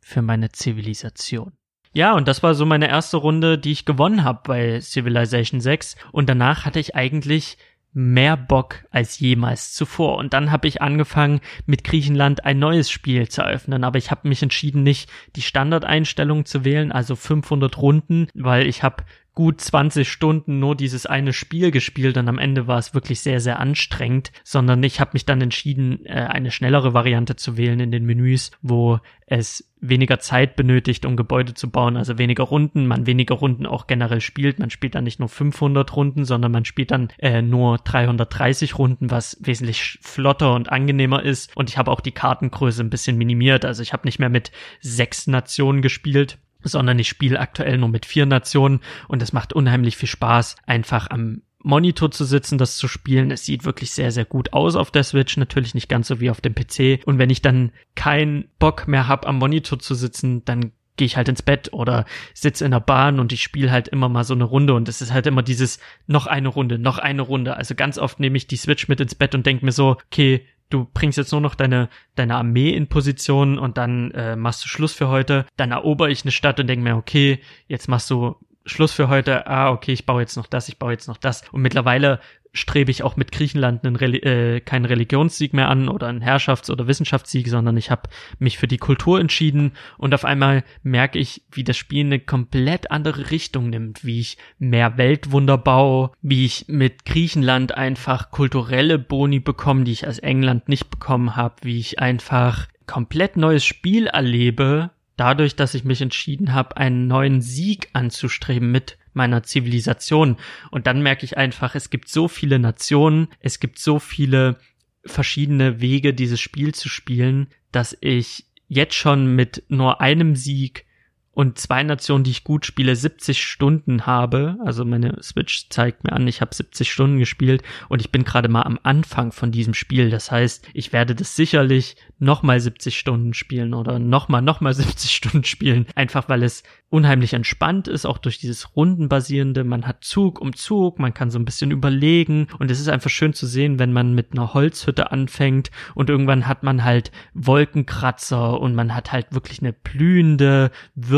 für meine Zivilisation. Ja, und das war so meine erste Runde, die ich gewonnen habe bei Civilization 6. Und danach hatte ich eigentlich mehr Bock als jemals zuvor. Und dann habe ich angefangen, mit Griechenland ein neues Spiel zu eröffnen. Aber ich habe mich entschieden, nicht die Standardeinstellung zu wählen, also 500 Runden, weil ich habe gut 20 Stunden nur dieses eine Spiel gespielt und am Ende war es wirklich sehr, sehr anstrengend, sondern ich habe mich dann entschieden, äh, eine schnellere Variante zu wählen in den Menüs, wo es weniger Zeit benötigt, um Gebäude zu bauen, also weniger Runden, man weniger Runden auch generell spielt. Man spielt dann nicht nur 500 Runden, sondern man spielt dann äh, nur 330 Runden, was wesentlich flotter und angenehmer ist. Und ich habe auch die Kartengröße ein bisschen minimiert. Also ich habe nicht mehr mit sechs Nationen gespielt, sondern ich spiele aktuell nur mit vier Nationen und es macht unheimlich viel Spaß, einfach am Monitor zu sitzen, das zu spielen. Es sieht wirklich sehr, sehr gut aus auf der Switch, natürlich nicht ganz so wie auf dem PC. Und wenn ich dann keinen Bock mehr habe, am Monitor zu sitzen, dann gehe ich halt ins Bett oder sitze in der Bahn und ich spiele halt immer mal so eine Runde und es ist halt immer dieses noch eine Runde, noch eine Runde. Also ganz oft nehme ich die Switch mit ins Bett und denke mir so, okay, du bringst jetzt nur noch deine, deine Armee in Position und dann äh, machst du Schluss für heute. Dann erober ich eine Stadt und denke mir, okay, jetzt machst du Schluss für heute. Ah, okay, ich baue jetzt noch das, ich baue jetzt noch das. Und mittlerweile strebe ich auch mit Griechenland einen Reli äh, keinen Religionssieg mehr an oder einen Herrschafts- oder Wissenschaftssieg, sondern ich habe mich für die Kultur entschieden und auf einmal merke ich, wie das Spiel eine komplett andere Richtung nimmt, wie ich mehr Weltwunder baue, wie ich mit Griechenland einfach kulturelle Boni bekomme, die ich als England nicht bekommen habe, wie ich einfach komplett neues Spiel erlebe, dadurch, dass ich mich entschieden habe, einen neuen Sieg anzustreben mit meiner Zivilisation. Und dann merke ich einfach, es gibt so viele Nationen, es gibt so viele verschiedene Wege, dieses Spiel zu spielen, dass ich jetzt schon mit nur einem Sieg und zwei Nationen, die ich gut spiele, 70 Stunden habe. Also meine Switch zeigt mir an, ich habe 70 Stunden gespielt und ich bin gerade mal am Anfang von diesem Spiel. Das heißt, ich werde das sicherlich nochmal 70 Stunden spielen oder nochmal, nochmal 70 Stunden spielen. Einfach weil es unheimlich entspannt ist, auch durch dieses rundenbasierende. Man hat Zug um Zug, man kann so ein bisschen überlegen und es ist einfach schön zu sehen, wenn man mit einer Holzhütte anfängt und irgendwann hat man halt Wolkenkratzer und man hat halt wirklich eine blühende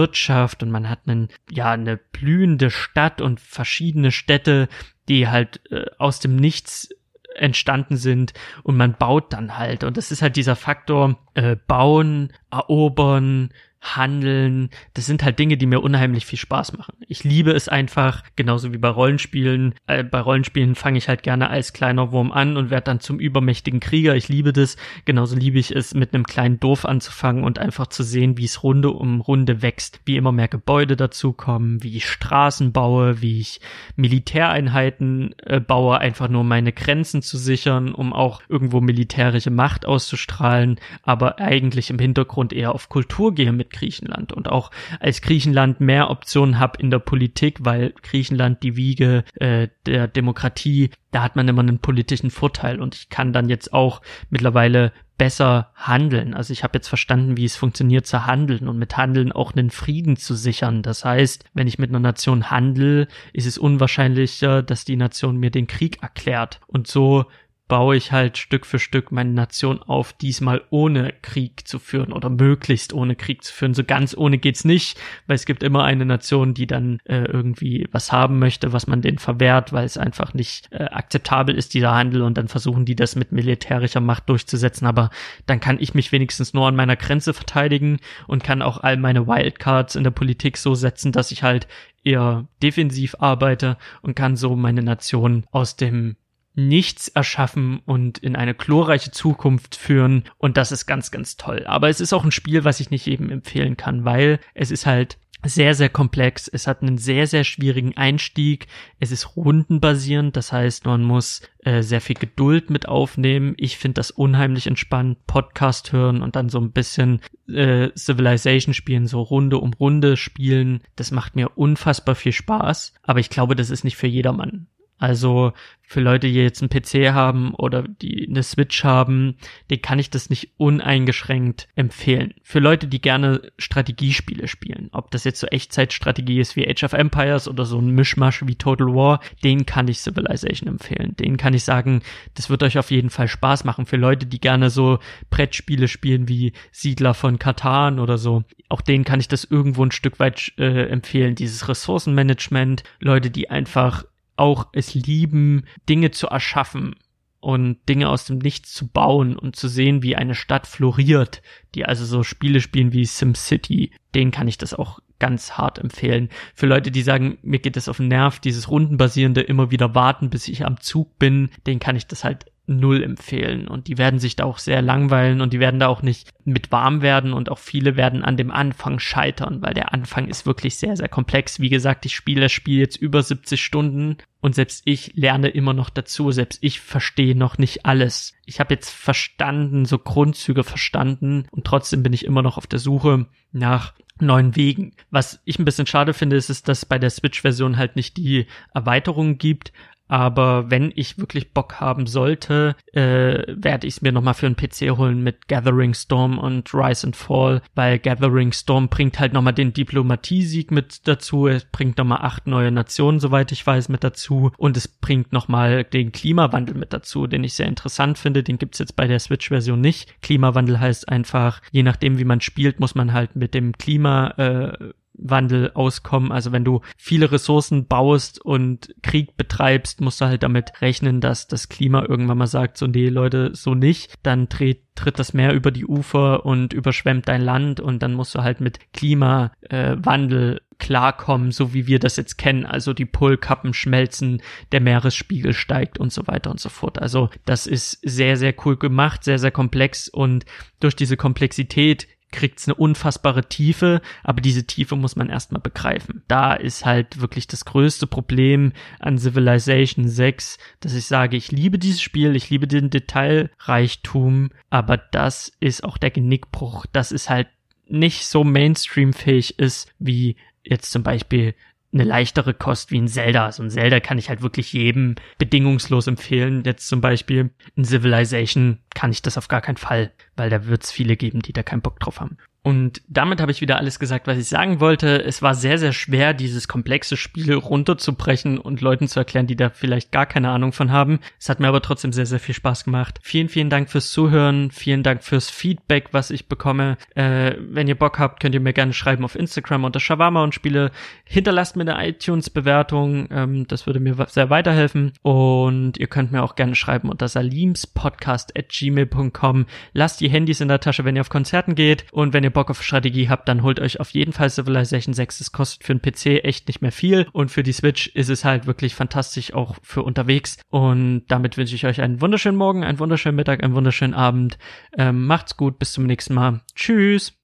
Wirtschaft und man hat einen, ja, eine blühende Stadt und verschiedene Städte, die halt äh, aus dem Nichts entstanden sind und man baut dann halt. Und das ist halt dieser Faktor äh, bauen, erobern, Handeln, das sind halt Dinge, die mir unheimlich viel Spaß machen. Ich liebe es einfach, genauso wie bei Rollenspielen. Äh, bei Rollenspielen fange ich halt gerne als kleiner Wurm an und werde dann zum übermächtigen Krieger. Ich liebe das. Genauso liebe ich es, mit einem kleinen Dorf anzufangen und einfach zu sehen, wie es Runde um Runde wächst, wie immer mehr Gebäude dazukommen, wie ich Straßen baue, wie ich Militäreinheiten äh, baue, einfach nur meine Grenzen zu sichern, um auch irgendwo militärische Macht auszustrahlen, aber eigentlich im Hintergrund eher auf Kultur gehe mit Griechenland und auch als Griechenland mehr Optionen habe in der Politik, weil Griechenland die Wiege äh, der Demokratie, da hat man immer einen politischen Vorteil und ich kann dann jetzt auch mittlerweile besser handeln. Also ich habe jetzt verstanden, wie es funktioniert zu handeln und mit Handeln auch einen Frieden zu sichern. Das heißt, wenn ich mit einer Nation handel, ist es unwahrscheinlicher, dass die Nation mir den Krieg erklärt. Und so baue ich halt Stück für Stück meine Nation auf, diesmal ohne Krieg zu führen oder möglichst ohne Krieg zu führen. So ganz ohne geht's nicht, weil es gibt immer eine Nation, die dann äh, irgendwie was haben möchte, was man denen verwehrt, weil es einfach nicht äh, akzeptabel ist, dieser Handel und dann versuchen die das mit militärischer Macht durchzusetzen, aber dann kann ich mich wenigstens nur an meiner Grenze verteidigen und kann auch all meine Wildcards in der Politik so setzen, dass ich halt eher defensiv arbeite und kann so meine Nation aus dem nichts erschaffen und in eine glorreiche Zukunft führen. Und das ist ganz, ganz toll. Aber es ist auch ein Spiel, was ich nicht eben empfehlen kann, weil es ist halt sehr, sehr komplex. Es hat einen sehr, sehr schwierigen Einstieg. Es ist rundenbasierend. Das heißt, man muss äh, sehr viel Geduld mit aufnehmen. Ich finde das unheimlich entspannt. Podcast hören und dann so ein bisschen äh, Civilization spielen, so Runde um Runde spielen. Das macht mir unfassbar viel Spaß. Aber ich glaube, das ist nicht für jedermann. Also für Leute, die jetzt einen PC haben oder die eine Switch haben, den kann ich das nicht uneingeschränkt empfehlen. Für Leute, die gerne Strategiespiele spielen, ob das jetzt so Echtzeitstrategie ist wie Age of Empires oder so ein Mischmasch wie Total War, den kann ich Civilization empfehlen. Den kann ich sagen, das wird euch auf jeden Fall Spaß machen. Für Leute, die gerne so Brettspiele spielen wie Siedler von Katan oder so, auch denen kann ich das irgendwo ein Stück weit äh, empfehlen. Dieses Ressourcenmanagement, Leute, die einfach auch es lieben, Dinge zu erschaffen und Dinge aus dem Nichts zu bauen und zu sehen, wie eine Stadt floriert, die also so Spiele spielen wie SimCity, denen kann ich das auch ganz hart empfehlen. Für Leute, die sagen, mir geht das auf den Nerv, dieses rundenbasierende immer wieder warten, bis ich am Zug bin, denen kann ich das halt null empfehlen und die werden sich da auch sehr langweilen und die werden da auch nicht mit warm werden und auch viele werden an dem Anfang scheitern, weil der Anfang ist wirklich sehr, sehr komplex. Wie gesagt, ich spiele das Spiel jetzt über 70 Stunden und selbst ich lerne immer noch dazu, selbst ich verstehe noch nicht alles. Ich habe jetzt verstanden, so Grundzüge verstanden und trotzdem bin ich immer noch auf der Suche nach neuen Wegen. Was ich ein bisschen schade finde, ist, ist dass bei der Switch-Version halt nicht die Erweiterung gibt, aber wenn ich wirklich Bock haben sollte, äh, werde ich es mir nochmal für einen PC holen mit Gathering Storm und Rise and Fall, weil Gathering Storm bringt halt nochmal den Diplomatiesieg mit dazu, es bringt nochmal acht neue Nationen, soweit ich weiß, mit dazu. Und es bringt nochmal den Klimawandel mit dazu, den ich sehr interessant finde, den gibt's jetzt bei der Switch-Version nicht. Klimawandel heißt einfach, je nachdem wie man spielt, muss man halt mit dem Klima äh, Wandel auskommen. Also wenn du viele Ressourcen baust und Krieg betreibst, musst du halt damit rechnen, dass das Klima irgendwann mal sagt, so nee Leute, so nicht. Dann tritt, tritt das Meer über die Ufer und überschwemmt dein Land und dann musst du halt mit Klimawandel äh, klarkommen, so wie wir das jetzt kennen. Also die Polkappen schmelzen, der Meeresspiegel steigt und so weiter und so fort. Also das ist sehr, sehr cool gemacht, sehr, sehr komplex und durch diese Komplexität kriegt's eine unfassbare Tiefe, aber diese Tiefe muss man erstmal begreifen. Da ist halt wirklich das größte Problem an Civilization 6, dass ich sage, ich liebe dieses Spiel, ich liebe den Detailreichtum, aber das ist auch der Genickbruch, dass es halt nicht so Mainstream-fähig ist wie jetzt zum Beispiel eine leichtere Kost wie ein Zelda. So ein Zelda kann ich halt wirklich jedem bedingungslos empfehlen. Jetzt zum Beispiel in Civilization kann ich das auf gar keinen Fall, weil da wird es viele geben, die da keinen Bock drauf haben. Und damit habe ich wieder alles gesagt, was ich sagen wollte. Es war sehr, sehr schwer, dieses komplexe Spiel runterzubrechen und Leuten zu erklären, die da vielleicht gar keine Ahnung von haben. Es hat mir aber trotzdem sehr, sehr viel Spaß gemacht. Vielen, vielen Dank fürs Zuhören. Vielen Dank fürs Feedback, was ich bekomme. Äh, wenn ihr Bock habt, könnt ihr mir gerne schreiben auf Instagram unter Shawarma und Spiele. Hinterlasst mir eine iTunes-Bewertung. Ähm, das würde mir sehr weiterhelfen. Und ihr könnt mir auch gerne schreiben unter salimspodcast at gmail.com. Lasst die Handys in der Tasche, wenn ihr auf Konzerten geht. Und wenn ihr Bock auf Strategie habt, dann holt euch auf jeden Fall Civilization 6. Es kostet für einen PC echt nicht mehr viel und für die Switch ist es halt wirklich fantastisch auch für unterwegs. Und damit wünsche ich euch einen wunderschönen Morgen, einen wunderschönen Mittag, einen wunderschönen Abend. Ähm, macht's gut, bis zum nächsten Mal. Tschüss.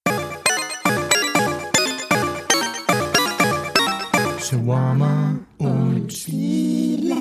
Shawarma und Spiele.